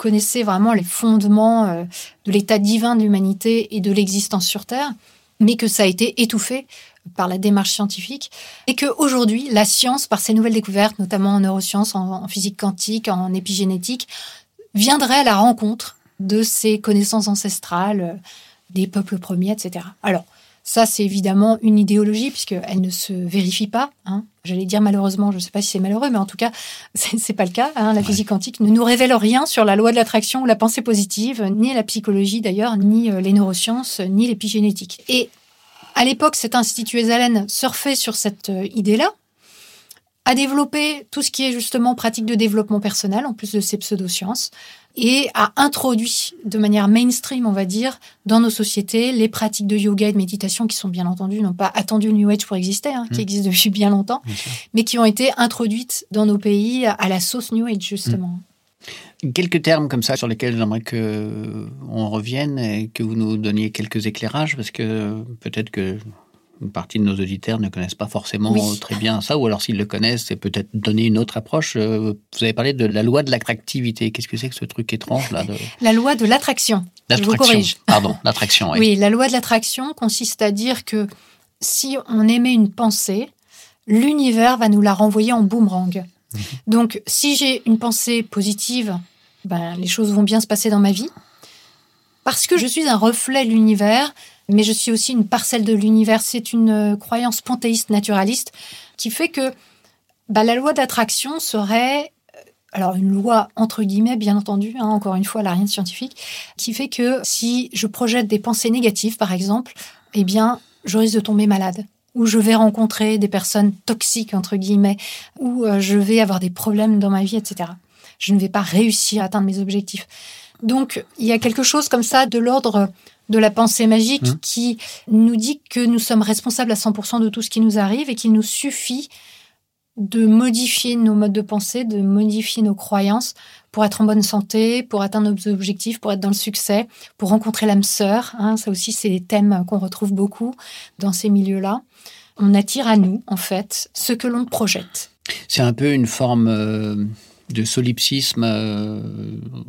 connaissait vraiment les fondements euh, de l'état divin de l'humanité et de l'existence sur Terre, mais que ça a été étouffé par la démarche scientifique, et que aujourd'hui, la science, par ses nouvelles découvertes, notamment en neurosciences, en, physique quantique, en épigénétique, viendrait à la rencontre de ces connaissances ancestrales euh, des peuples premiers, etc. Alors, Ça, c'est évidemment une idéologie puisqu'elle ne se vérifie pas. Hein. J'allais dire malheureusement, je ne sais pas si c'est malheureux, mais en tout cas, c'est pas le cas. Hein. La physique quantique ne nous révèle rien sur la loi de l'attraction ou la pensée positive, ni la psychologie d'ailleurs, ni euh, les neurosciences, ni l'épigénétique. Et à l'époque, cet institut Esalen surfait sur cette euh, idée-là, a développé tout ce qui est justement pratique de développement personnel, en plus de ces pseudosciences, et a introduit de manière mainstream, on va dire, dans nos sociétés, les pratiques de yoga et de méditation qui sont bien entendu, n'ont pas attendu le New Age pour exister, hein, qui mmh. existent depuis bien longtemps, mais qui ont été introduites dans nos pays à la sauce New Age, justement. Mmh. Quelques termes comme ça sur lesquels j'aimerais que on revienne et que vous nous donniez quelques éclairages, parce que peut-être que une partie de nos auditeurs ne connaissent pas forcément très bien ça, ou alors s'ils le connaissent, c'est peut-être donner une autre approche. Euh, vous avez parlé de la loi de l'attractivité. Qu'est-ce que c'est que ce truc étrange là La loi de l'attraction. Je vous corrige. Pardon, l'attraction. Oui. oui, la loi de l'attraction consiste à dire que si on émet une pensée, l'univers va nous la renvoyer en boomerang. Mhm. Donc, si j'ai une pensée positive, ben, les choses vont bien se passer dans ma vie. Parce que je suis un reflet de l'univers, mais je suis aussi une parcelle de l'univers. C'est une euh, croyance panthéiste naturaliste qui fait que bah, la loi d'attraction serait euh, alors une loi entre guillemets, bien entendu, hein, encore une fois, n'a rien de scientifique, qui fait que si je projette des pensées négatives, par exemple, eh bien, je risque de tomber malade, ou je vais rencontrer des personnes toxiques, entre guillemets, ou euh, je vais avoir des problèmes dans ma vie, etc. Je ne vais pas réussir à atteindre mes objectifs. Donc, il y a quelque chose comme ça de l'ordre de la pensée magique mmh. qui nous dit que nous sommes responsables à 100% de tout ce qui nous arrive et qu'il nous suffit de modifier nos modes de pensée, de modifier nos croyances pour être en bonne santé, pour atteindre nos objectifs, pour être dans le succès, pour rencontrer l'âme sœur. Hein. ça aussi, c'est des thèmes qu'on retrouve beaucoup dans ces milieux-là. On attire à nous, en fait, ce que l'on projette. C'est un peu une forme euh, de solipsisme euh,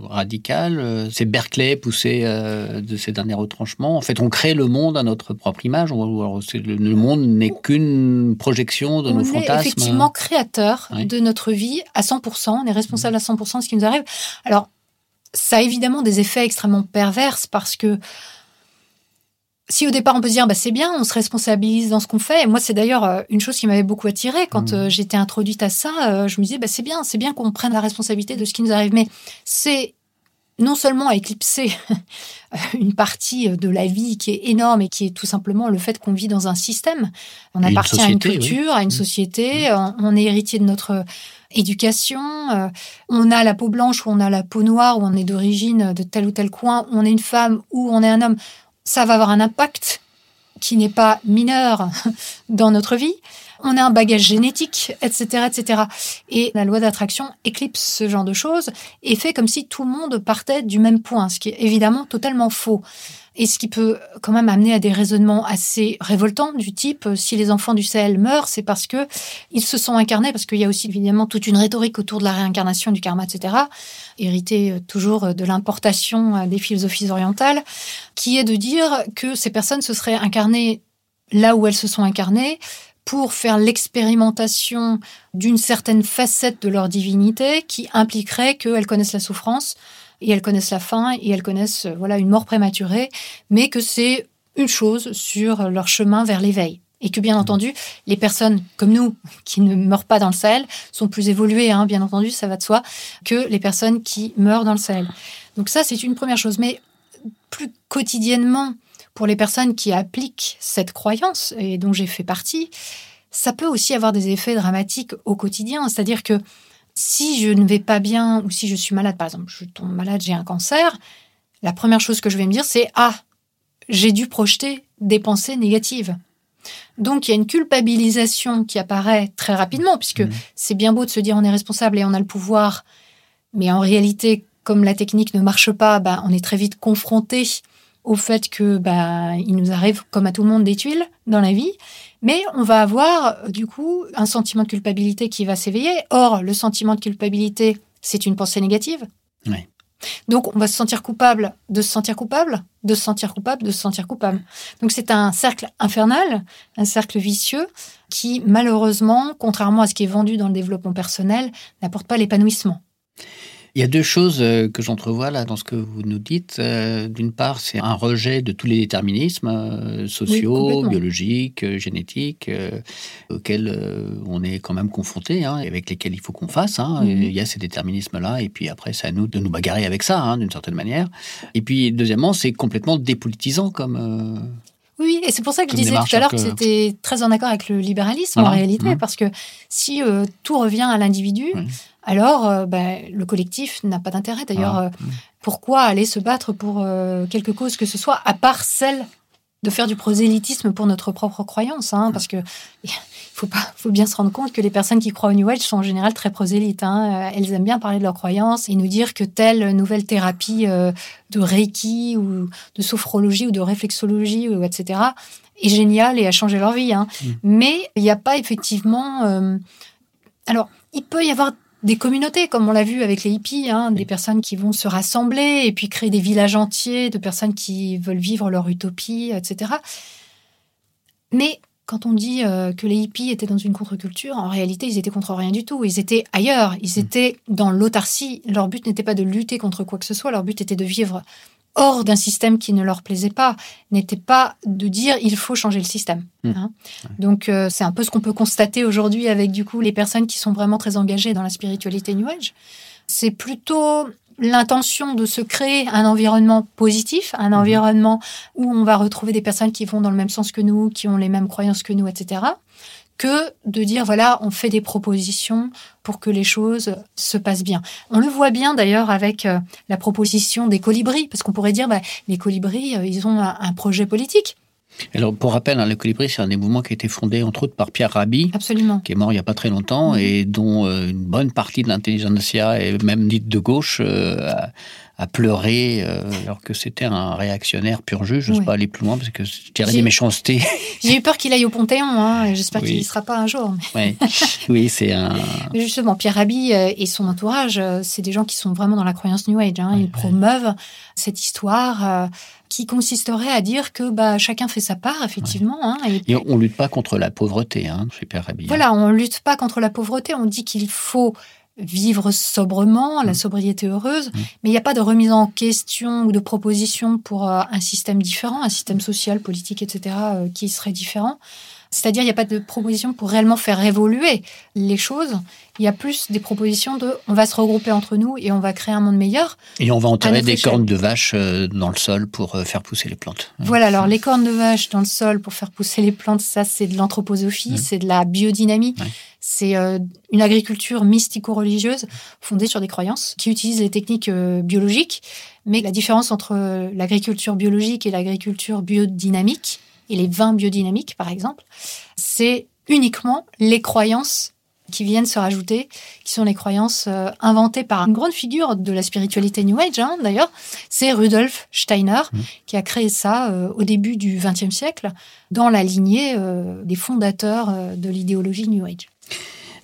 radical. Euh, c'est Berkeley poussé euh, de ses derniers retranchements. En fait, on crée le monde à notre propre image. le, monde n'est qu'une projection de nos fantasmes. On est effectivement créateur de notre vie à 100%. On est responsable à 100% de ce qui nous arrive. Alors, ça a évidemment des effets extrêmement pervers parce que si au départ on peut se dire bah, c'est bien, on se responsabilise dans ce qu'on fait. Et moi, c'est d'ailleurs euh, une chose qui m'avait beaucoup attirée quand mmh. euh, j'étais introduite à ça. Euh, je me disais bah, c'est bien, c'est bien qu'on prenne la responsabilité de ce qui nous arrive. Mais c'est non seulement éclipser une partie de la vie qui est énorme et qui est tout simplement le fait qu'on vit dans un système. On appartient à une culture, à une mmh. société, mmh. on est héritier de notre éducation, on a la peau blanche ou on a la peau noire ou on est d'origine de tel ou tel coin, on est une femme ou on est un homme ça va avoir un impact qui n'est pas mineur dans notre vie. On a un bagage génétique, etc., etc. Et la loi d'attraction éclipse ce genre de choses et fait comme si tout le monde partait du même point, ce qui est évidemment totalement faux. Et ce qui peut quand même amener à des raisonnements assez révoltants du type euh, si les enfants du Sahel meurent, c'est parce que ils se sont incarnés, parce qu'il y a aussi évidemment toute une rhétorique autour de la réincarnation, du karma, etc., héritée euh, toujours euh, de l'importation des philosophies orientales, qui est de dire que ces personnes se seraient incarnées là où elles se sont incarnées pour faire l'expérimentation d'une certaine facette de leur divinité qui impliquerait qu'elles connaissent la souffrance, et elles connaissent la faim et elles connaissent euh, voilà une mort prématurée, mais que c'est une chose sur leur chemin vers l'éveil. Et que bien entendu, les personnes comme nous, qui ne meurent pas dans le Sahel, sont plus évoluées, hein, bien entendu, ça va de soi, que les personnes qui meurent dans le Sahel. Donc ça, c'est une première chose. Mais plus quotidiennement, pour les personnes qui appliquent cette croyance, et dont j'ai fait partie, ça peut aussi avoir des effets dramatiques au quotidien. C'est-à-dire que si je ne vais pas bien ou si je suis malade, par exemple, je tombe malade, j'ai un cancer, la première chose que je vais me dire, c'est Ah, j'ai dû projeter des pensées négatives. Donc il y a une culpabilisation qui apparaît très rapidement, puisque mmh. c'est bien beau de se dire on est responsable et on a le pouvoir, mais en réalité, comme la technique ne marche pas, bah, on est très vite confronté au fait que bah, il nous arrive, comme à tout le monde, des tuiles dans la vie. Mais on va avoir, euh, du coup, un sentiment de culpabilité qui va s'éveiller. Or, le sentiment de culpabilité, c'est une pensée négative. Oui. Donc, on va se sentir coupable de se sentir coupable, de se sentir coupable, de se sentir coupable. Donc, c'est un cercle infernal, un cercle vicieux qui, malheureusement, contrairement à ce qui est vendu dans le développement personnel, n'apporte pas l'épanouissement. Il y a deux choses euh, que j'entrevois là dans ce que vous nous dites. Euh, d'une part, c'est un rejet de tous les déterminismes euh, sociaux, biologiques, génétiques, auxquels on est quand même confronté, hein, et avec lesquels il faut qu'on fasse. Hein. Mhm. Il y a ces déterminismes-là, et puis après, c'est à nous de nous bagarrer avec ça, hein, d'une certaine manière. Et puis, deuxièmement, c'est complètement dépolitisant comme oui, et c'est pour ça que je disais tout à l'heure que, c'était très en accord avec le libéralisme en réalité, mmh. parce que si euh, tout revient à l'individu, alors euh, ben, le collectif n'a pas d'intérêt. D'ailleurs, ah, euh, pourquoi aller se battre pour quelque cause que ce soit, à part celle de faire du prosélytisme pour notre propre croyance, hein, parce que faut pas, faut bien se rendre compte que les personnes qui croient au New Age sont en général très prosélytes. Hein. Elles aiment bien parler de leurs croyances et nous dire que telle nouvelle thérapie euh, de Reiki ou de sophrologie ou de réflexologie ou etc. est géniale et a changé leur vie. Hein. Mm. Mais il n'y a pas effectivement. Euh, alors, il peut y avoir des communautés, comme on l'a vu avec les hippies, hein, des personnes qui vont se rassembler et puis créer des villages entiers de personnes qui veulent vivre leur utopie, etc. Mais quand on dit euh, que les hippies étaient dans une contre-culture, en réalité, ils étaient contre rien du tout. Ils étaient ailleurs. Ils mm. étaient dans l'autarcie. Leur but n'était pas de lutter contre quoi que ce soit. Leur but était de vivre hors d'un système qui ne leur plaisait pas. N'était pas de dire il faut changer le système. Mm. Hein. Donc euh, c'est un peu ce qu'on peut constater aujourd'hui avec du coup les personnes qui sont vraiment très engagées dans la spiritualité New Age. C'est plutôt l'intention de se créer un environnement positif, un mhm. environnement où on va retrouver des personnes qui vont dans le même sens que nous, qui ont les mêmes croyances que nous, etc., que de dire, voilà, on fait des propositions pour que les choses se passent bien. On le voit bien d'ailleurs avec euh, la proposition des colibris, parce qu'on pourrait dire, bah, les colibris, euh, ils ont un projet politique. Alors, pour rappel, hein, le Colibri, c'est un des mouvements qui a été fondé, entre autres, par Pierre Rabhi, Absolument. qui est mort il n'y a pas très longtemps, et dont euh, une bonne partie de l'intelligentsia, et même dite de gauche, euh, a, pleuré, euh, alors que c'était un réactionnaire pur jus. Je ne sais pas aller plus loin, parce que dirais des méchancetés. J'ai eu peur qu'il aille au Panthéon, hein, j'espère qu'il n'y sera pas un jour. oui, c'est un... Justement, Pierre Rabhi et son entourage, c'est des gens qui sont vraiment dans la croyance New Age. Hein. Ils promeuvent cette histoire qui consisterait à dire que bah, chacun fait sa part, effectivement. Hein, et, on lutte pas contre la pauvreté, hein, chez Père Voilà, on lutte pas contre la pauvreté. On dit qu'il faut vivre sobrement, la mmh. sobriété heureuse, mmh. mais il n'y a pas de remise en question ou de proposition pour euh, un système différent, un système social, politique, etc., euh, qui serait différent. C'est-à-dire, il n'y a pas de proposition pour réellement faire évoluer les choses. Il y a plus des propositions de on va se regrouper entre nous et on va créer un monde meilleur. Et on va enterrer des cornes de vache euh, dans le sol pour euh, faire pousser les plantes. Voilà, alors les cornes de vache dans le sol pour faire pousser les plantes, ça c'est de l'anthroposophie, c'est de la biodynamie. C'est euh, une agriculture mystico-religieuse fondée sur des croyances qui utilisent les techniques biologiques. Mais la différence entre l'agriculture biologique et l'agriculture biodynamique, et les vins biodynamiques, par exemple, c'est uniquement les croyances qui viennent se rajouter, qui sont les croyances euh, inventées par une grande figure de la spiritualité New Age, hein, d'ailleurs, c'est Rudolf Steiner, mmh. qui a créé ça euh, au début du XXe siècle, dans la lignée euh, des fondateurs de l'idéologie New Age.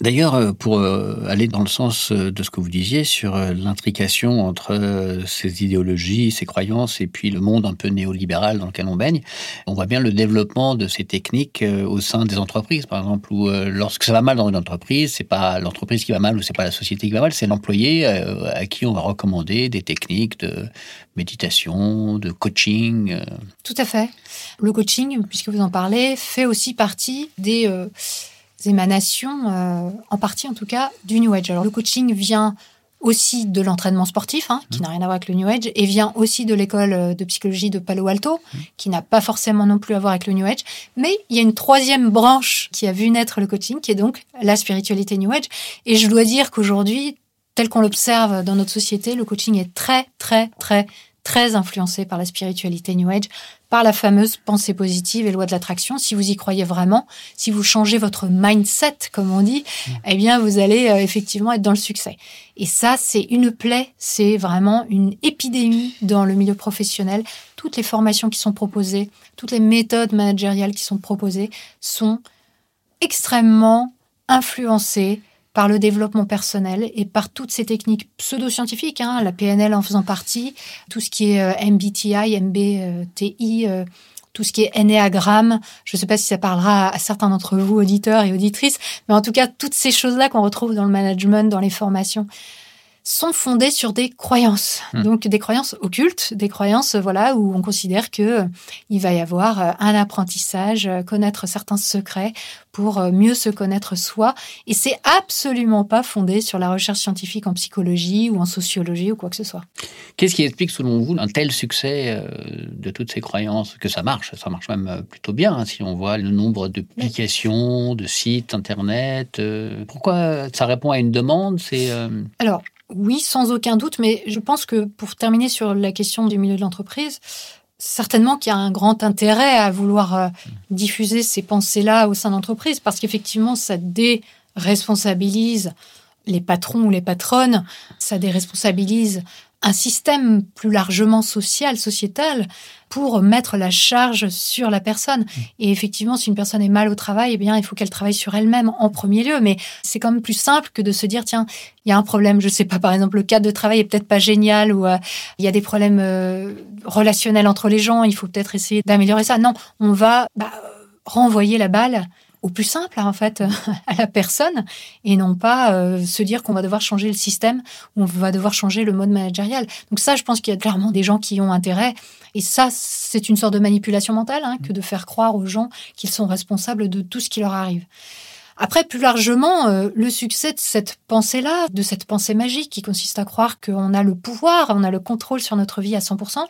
D'ailleurs, euh, pour euh, aller dans le sens euh, de ce que vous disiez sur l'intrication entre ces idéologies, ces croyances et puis le monde un peu néolibéral dans lequel on baigne, on voit bien le développement de ces techniques au sein des entreprises, par exemple, où lorsque ça va mal dans une entreprise, c'est pas l'entreprise qui va mal ou c'est pas la société qui va mal, c'est l'employé à qui on va recommander des techniques de méditation, de coaching. Tout à fait. Le coaching, puisque vous en parlez, fait aussi partie des émanations, euh, en partie en tout cas, du New Age. Alors le coaching vient aussi de l'entraînement sportif, hein, qui mmh. n'a rien à voir avec le New Age, et vient aussi de l'école euh, de psychologie de Palo Alto, mmh. qui n'a pas forcément non plus à voir avec le New Age. Mais il y a une troisième branche qui a vu naître le coaching, qui est donc la spiritualité New Age. Et je dois dire qu'aujourd'hui, tel qu'on l'observe dans notre société, le coaching est très, très, très, très influencé par la spiritualité New Age, par la fameuse pensée positive et loi de l'attraction. Si vous y croyez vraiment, si vous changez votre mindset, comme on dit, eh bien, vous allez euh, effectivement être dans le succès. Et ça, c'est une plaie, c'est vraiment une épidémie dans le milieu professionnel. Toutes les formations qui sont proposées, toutes les méthodes managériales qui sont proposées sont extrêmement influencées par le développement personnel et par toutes ces techniques pseudo-scientifiques, hein, la PNL en faisant partie, tout ce qui est euh, MBTI, MBTI, euh, tout ce qui est ennéagramme. Je ne sais pas si ça parlera à certains d'entre vous, auditeurs et auditrices, mais en tout cas, toutes ces choses-là qu'on retrouve dans le management, dans les formations, sont fondées sur des croyances. Hmm. Donc des croyances occultes, des croyances voilà où on considère que euh, il va y avoir euh, un apprentissage, euh, connaître certains secrets pour euh, mieux se connaître soi et c'est absolument pas fondé sur la recherche scientifique en psychologie ou en sociologie ou quoi que ce soit. Qu'est-ce qui explique, selon vous, un tel succès euh, de toutes ces croyances? Que ça marche, ça marche même euh, plutôt bien, hein, si on voit le nombre de publications, de sites internet. euh, pourquoi ça répond à une demande? C'est euh, Alors, oui, sans aucun doute, mais je pense que pour terminer sur la question du milieu de l'entreprise, certainement qu'il y a un grand intérêt à vouloir euh, diffuser ces pensées-là au sein d'entreprise, parce qu'effectivement, ça déresponsabilise les patrons ou les patronnes, ça déresponsabilise un système plus largement social, sociétal, pour mettre la charge sur la personne. Et effectivement, si une personne est mal au travail, eh bien, il faut qu'elle travaille sur elle-même en premier lieu. Mais c'est quand même plus simple que de se dire, tiens, il y a un problème, je sais pas, par exemple, le cadre de travail est peut-être pas génial ou euh, il y a des problèmes euh, relationnels entre les gens, il faut peut-être essayer d'améliorer ça. Non, on va bah, renvoyer la balle au plus simple, en fait, à la personne et non pas euh, se dire qu'on va devoir changer le système ou on va devoir changer le mode managérial. Donc ça, je pense qu'il y a clairement des gens qui ont intérêt. Et ça, c'est une sorte de manipulation mentale hein, que de faire croire aux gens qu'ils sont responsables de tout ce qui leur arrive. Après, plus largement, euh, le succès de cette pensée-là, de cette pensée magique qui consiste à croire qu'on a le pouvoir, on a le contrôle sur notre vie à 100%,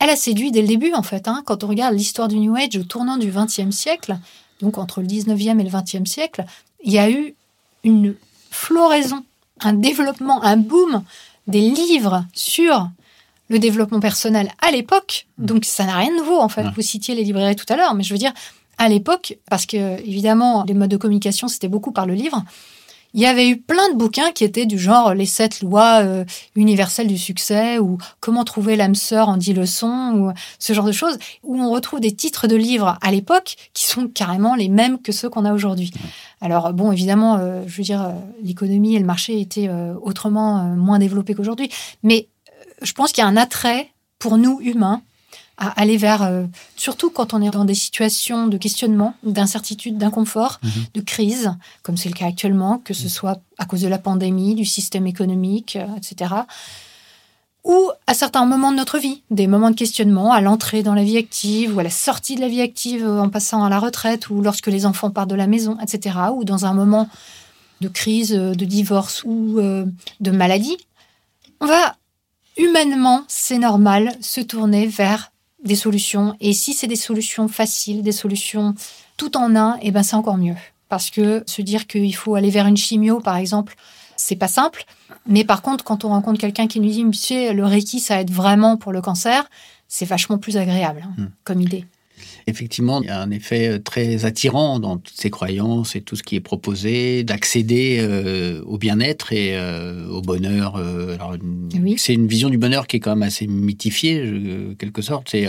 elle a séduit dès le début, en fait. hein. Quand on regarde l'histoire du New Age au tournant du XXe siècle, donc entre le 19e et le 20e siècle, il y a eu une floraison, un développement, un boom des livres sur le développement personnel à l'époque. Donc ça n'a rien de nouveau en fait. Ouais. Vous citiez les librairies tout à l'heure, mais je veux dire à l'époque, parce que évidemment les modes de communication c'était beaucoup par le livre. Il y avait eu plein de bouquins qui étaient du genre les sept lois euh, universelles du succès ou comment trouver l'âme sœur en dix leçons ou ce genre de choses où on retrouve des titres de livres à l'époque qui sont carrément les mêmes que ceux qu'on a aujourd'hui. Alors bon, évidemment, euh, je veux dire, euh, l'économie et le marché étaient euh, autrement euh, moins développés qu'aujourd'hui, mais euh, je pense qu'il y a un attrait pour nous humains à aller vers, euh, surtout quand on est dans des situations de questionnement, d'incertitude, d'inconfort, Mhm. de crise, comme c'est le cas actuellement, que ce soit à cause de la pandémie, du système économique, euh, etc. Ou à certains moments de notre vie, des moments de questionnement, à l'entrée dans la vie active, ou à la sortie de la vie active euh, en passant à la retraite, ou lorsque les enfants partent de la maison, etc. Ou dans un moment de crise, de divorce ou euh, de maladie, on va humainement, c'est normal, se tourner vers des solutions. Et si c'est des solutions faciles, des solutions tout en un, et ben c'est encore mieux. Parce que se dire qu'il faut aller vers une chimio, par exemple, c'est pas simple. Mais par contre, quand on rencontre quelqu'un qui nous dit, monsieur, le Reiki, ça aide vraiment pour le cancer, c'est vachement plus agréable hein, Hmm. comme idée. Effectivement, il y a un effet euh, très attirant dans toutes ces croyances et tout ce qui est proposé, d'accéder euh, au bien-être et euh, au bonheur. alors, une- Oui. C'est une vision du bonheur qui est quand même assez mythifiée, je- quelque sorte. C'est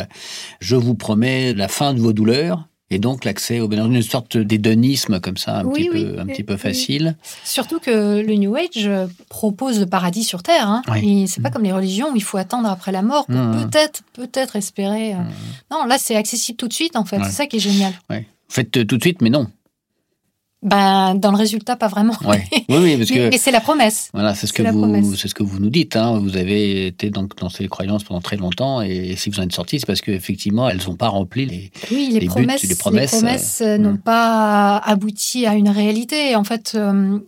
je vous promets la fin de vos douleurs et donc l'accès au bonheur. Une sorte d'hédonisme comme ça, un, Oui, petit, oui, peu, un oui, petit peu facile. Surtout que le New Age euh, propose le paradis sur Terre. Hein. Oui. Et c'est pas comme les religions où il faut attendre après la mort pour Mmh. peut-être, peut-être espérer. euh. Mmh. Non, là, c'est accessible tout de suite, en fait. Ouais. C'est ça qui est génial. Ouais. Faites tout de suite, mais non. Ben, dans le résultat, pas vraiment. Ouais. Oui, oui, parce que mais c'est la promesse. Voilà, c'est ce que vous, c'est ce que vous nous dites. Hein. Vous avez été donc dans ces croyances pendant très longtemps, et si vous en êtes sorti, c'est parce qu'effectivement, elles n'ont pas rempli les. Oui, les, les buts, promesses, les promesses, euh, euh, n'ont pas abouti à une réalité. En fait, euh,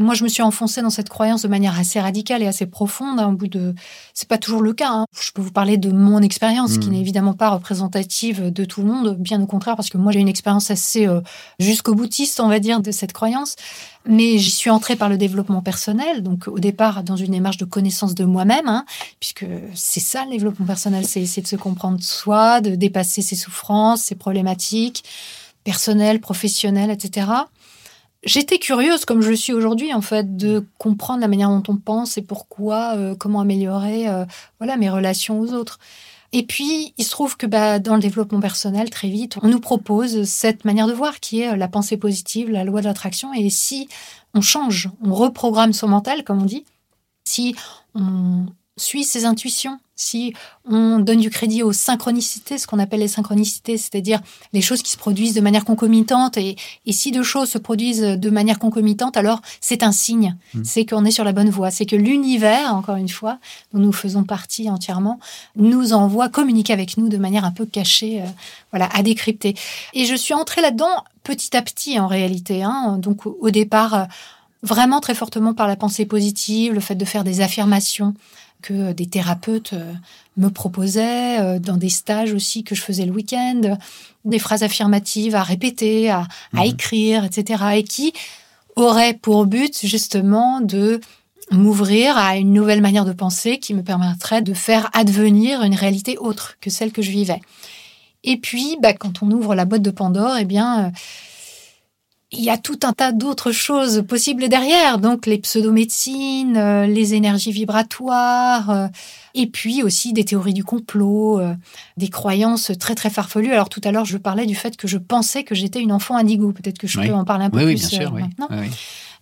moi, je me suis enfoncée dans cette croyance de manière assez radicale et assez profonde. hein, au bout de, c'est pas toujours le cas. hein. Je peux vous parler de mon expérience, qui Mm. n'est évidemment pas représentative de tout le monde, bien au contraire, parce que moi, j'ai une expérience assez euh, jusqu'au boutiste, on va dire, de cette croyance. Mais j'y suis entrée par le développement personnel, donc au départ dans une démarche de connaissance de moi-même, hein, puisque c'est ça le développement personnel, c'est essayer de se comprendre soi, de dépasser ses souffrances, ses problématiques personnelles, professionnelles, etc. J'étais curieuse, comme je le suis aujourd'hui, en fait, de comprendre la manière dont on pense et pourquoi, euh, comment améliorer, euh, voilà, mes relations aux autres. Et puis, il se trouve que bah, dans le développement personnel, très vite, on nous propose cette manière de voir qui est euh, la pensée positive, la loi de l'attraction. Et si on change, on reprogramme son mental, comme on dit, si on suit ses intuitions, si on donne du crédit aux synchronicités, ce qu'on appelle les synchronicités, c'est-à-dire les choses qui se produisent de manière concomitante, et, si deux choses se produisent de manière concomitante, alors c'est un signe, mmh. c'est qu'on est sur la bonne voie, c'est que l'univers, encore une fois, dont nous faisons partie entièrement, nous envoie communiquer avec nous de manière un peu cachée, euh, voilà, à décrypter. Et je suis entrée là-dedans petit à petit en réalité. Hein. Donc au départ, euh, vraiment très fortement par la pensée positive, le fait de faire des affirmations que des thérapeutes euh, me proposaient, euh, dans des stages aussi que je faisais le week-end, des phrases affirmatives à répéter, à, à mhm. écrire, etc. Et qui auraient pour but justement de m'ouvrir à une nouvelle manière de penser qui me permettrait de faire advenir une réalité autre que celle que je vivais. Et puis, bah, quand on ouvre la boîte de Pandore, eh bien, euh, il y a tout un tas d'autres choses possibles derrière. Donc, les pseudomédecines, euh, les énergies vibratoires, euh, et puis aussi des théories du complot, des croyances très, très farfelues. Alors, tout à l'heure, je parlais du fait que je pensais que j'étais une enfant indigo. Peut-être que je peux en parler un peu plus oui, bien sûr, maintenant.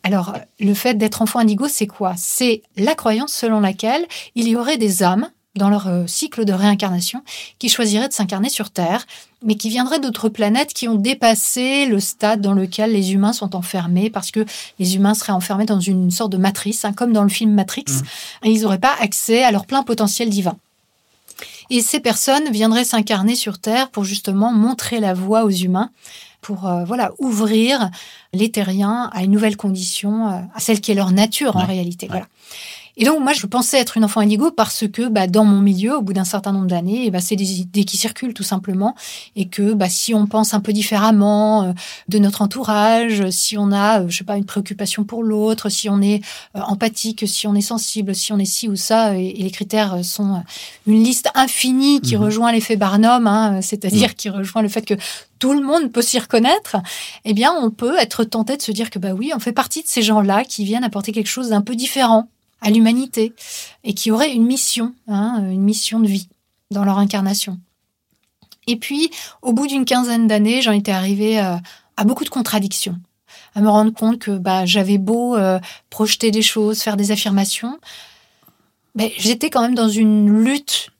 Alors, le fait d'être enfant indigo, c'est quoi? C'est la croyance selon laquelle il y aurait des âmes dans leur euh, cycle de réincarnation, qui choisiraient de s'incarner sur Terre, mais qui viendraient d'autres planètes qui ont dépassé le stade dans lequel les humains sont enfermés, parce que les humains seraient enfermés dans une sorte de matrice, hein, comme dans le film Matrix, mmh. et ils n'auraient pas accès à leur plein potentiel divin. Et ces personnes viendraient s'incarner sur Terre pour justement montrer la voie aux humains, pour euh, voilà ouvrir les terriens à une nouvelle condition, euh, à celle qui est leur nature en réalité. Voilà. Et donc, moi, je pensais être une enfant indigo parce que, bah, dans mon milieu, au bout d'un certain nombre d'années, bah, c'est des idées qui circulent tout simplement. Et que, bah, si on pense un peu différemment euh, de notre entourage, si on a, euh, je sais pas, une préoccupation pour l'autre, si on est euh, empathique, si on est sensible, si on est ci ou ça, et, les critères sont une liste infinie qui mhm. rejoint l'effet Barnum, hein, c'est-à-dire qui rejoint le fait que tout le monde peut s'y reconnaître, eh bien, on peut être tenté de se dire que, bah oui, on fait partie de ces gens-là qui viennent apporter quelque chose d'un peu différent à l'humanité et qui auraient une mission, hein, une mission de vie dans leur incarnation. Et puis, au bout d'une quinzaine d'années, j'en étais arrivée euh, à beaucoup de contradictions, à me rendre compte que bah, j'avais beau euh, projeter des choses, faire des affirmations, mais j'étais quand même dans une lutte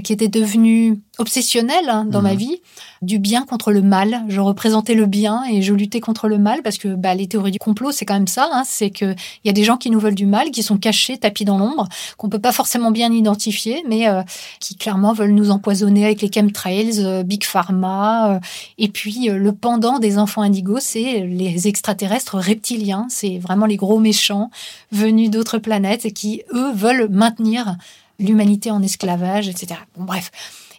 qui était devenue obsessionnelle hein, dans ma mhm. vie, du bien contre le mal. Je représentais le bien et je luttais contre le mal parce que bah, les théories du complot, c'est quand même ça. Hein, c'est qu'il y a des gens qui nous veulent du mal, qui sont cachés, tapis dans l'ombre, qu'on peut pas forcément bien identifier, mais euh, qui clairement veulent nous empoisonner avec les chemtrails, euh, Big Pharma. Euh, et puis le pendant des enfants indigos, c'est les extraterrestres reptiliens. C'est vraiment les gros méchants venus d'autres planètes et qui, eux, veulent maintenir l'humanité en esclavage, etc. Bon, bref.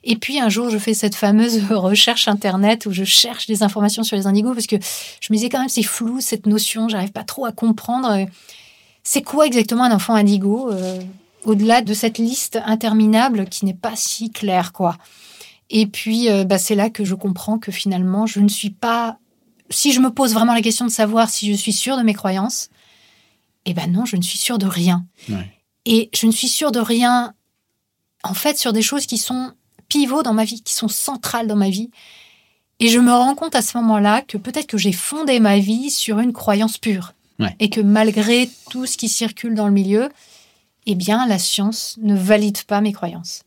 Et puis un jour, je fais cette fameuse recherche internet où je cherche des informations sur les indigos parce que je me disais quand même c'est flou cette notion, j'arrive pas trop à comprendre. C'est quoi exactement un enfant indigo euh, au-delà de cette liste interminable qui n'est pas si claire quoi. Et puis euh, bah, c'est là que je comprends que finalement je ne suis pas. Si je me pose vraiment la question de savoir si je suis sûre de mes croyances, eh ben non, je ne suis sûre de rien. Et je ne suis sûre de rien, en fait, sur des choses qui sont pivots dans ma vie, qui sont centrales dans ma vie. Et je me rends compte à ce moment-là que peut-être que j'ai fondé ma vie sur une croyance pure. Et que malgré tout ce qui circule dans le milieu, eh bien, la science ne valide pas mes croyances.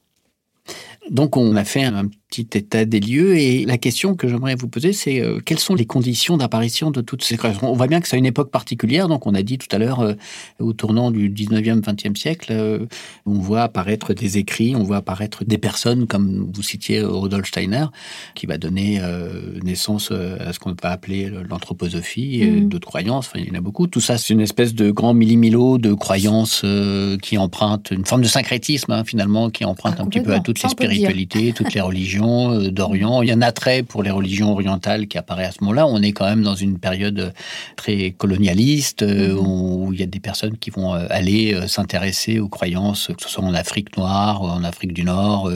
Donc, on a fait un petit état des lieux. Et la question que j'aimerais vous poser, c'est euh, quelles sont les conditions d'apparition de toutes ces créations On voit bien que c'est une époque particulière. Donc, on a dit tout à l'heure, euh, au tournant du 19e, 20e siècle, euh, on voit apparaître des écrits, on voit apparaître des personnes, comme vous citiez Rudolf Steiner, qui va donner naissance à ce qu'on va appeler l'anthroposophie, mmh. d'autres croyances. Enfin, il y en a beaucoup. Tout ça, c'est une espèce de grand millimilo de croyances qui empruntent une forme de syncrétisme, hein, finalement, qui emprunte ah, un petit peu à toutes les spiritualités, toutes les religions euh, d'Orient. Il y a un attrait pour les religions orientales qui apparaît à ce moment-là. On est quand même dans une période très colonialiste euh, mm-hmm. où il y a des personnes qui vont euh, aller s'intéresser aux croyances, que ce soit en Afrique noire, en Afrique du Nord,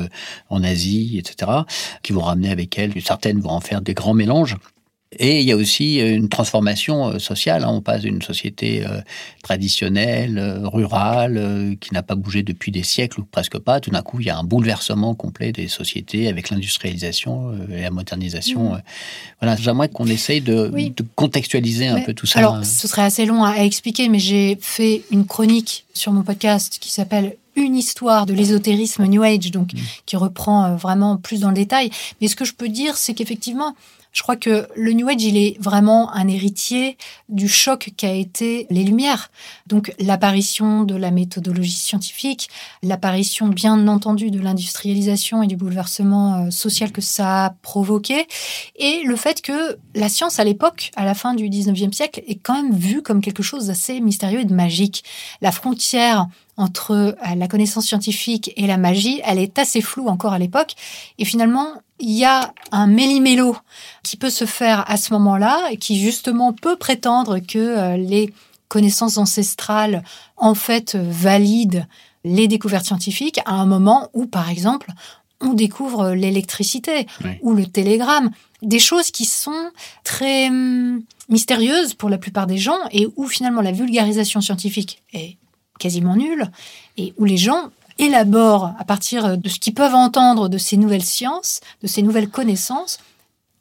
en Asie, etc., qui vont ramener avec elles. Certaines vont en faire des grands mélanges. Et il y a aussi une transformation euh, sociale. Hein. On passe d'une société euh, traditionnelle, euh, rurale, qui n'a pas bougé depuis des siècles ou presque pas. Tout d'un coup, il y a un bouleversement complet des sociétés avec l'industrialisation et la modernisation. Mmh. Voilà, j'aimerais qu'on essaye de, contextualiser un peu tout ça. Alors, ce serait assez long à expliquer, mais j'ai fait une chronique sur mon podcast qui s'appelle une histoire de l'ésotérisme New Age, donc qui reprend euh, vraiment plus dans le détail. Mais ce que je peux dire, c'est qu'effectivement, je crois que le New Age, il est vraiment un héritier du choc qu'a été les Lumières. Donc l'apparition de la méthodologie scientifique, l'apparition bien entendu de l'industrialisation et du bouleversement euh, social que ça a provoqué, et le fait que la science à l'époque, à la fin du 19e siècle, est quand même vue comme quelque chose d'assez mystérieux et de magique. La frontière entre euh, la connaissance scientifique et la magie, elle est assez floue encore à l'époque. Et finalement, il y a un méli-mélo qui peut se faire à ce moment-là et qui justement peut prétendre que euh, les connaissances ancestrales en fait valident les découvertes scientifiques à un moment où, par exemple, on découvre l'électricité ou le télégramme, des choses qui sont très hum, mystérieuses pour la plupart des gens et où finalement la vulgarisation scientifique est quasiment nulle et où les gens élaborent à partir de ce qu'ils peuvent entendre de ces nouvelles sciences, de ces nouvelles connaissances,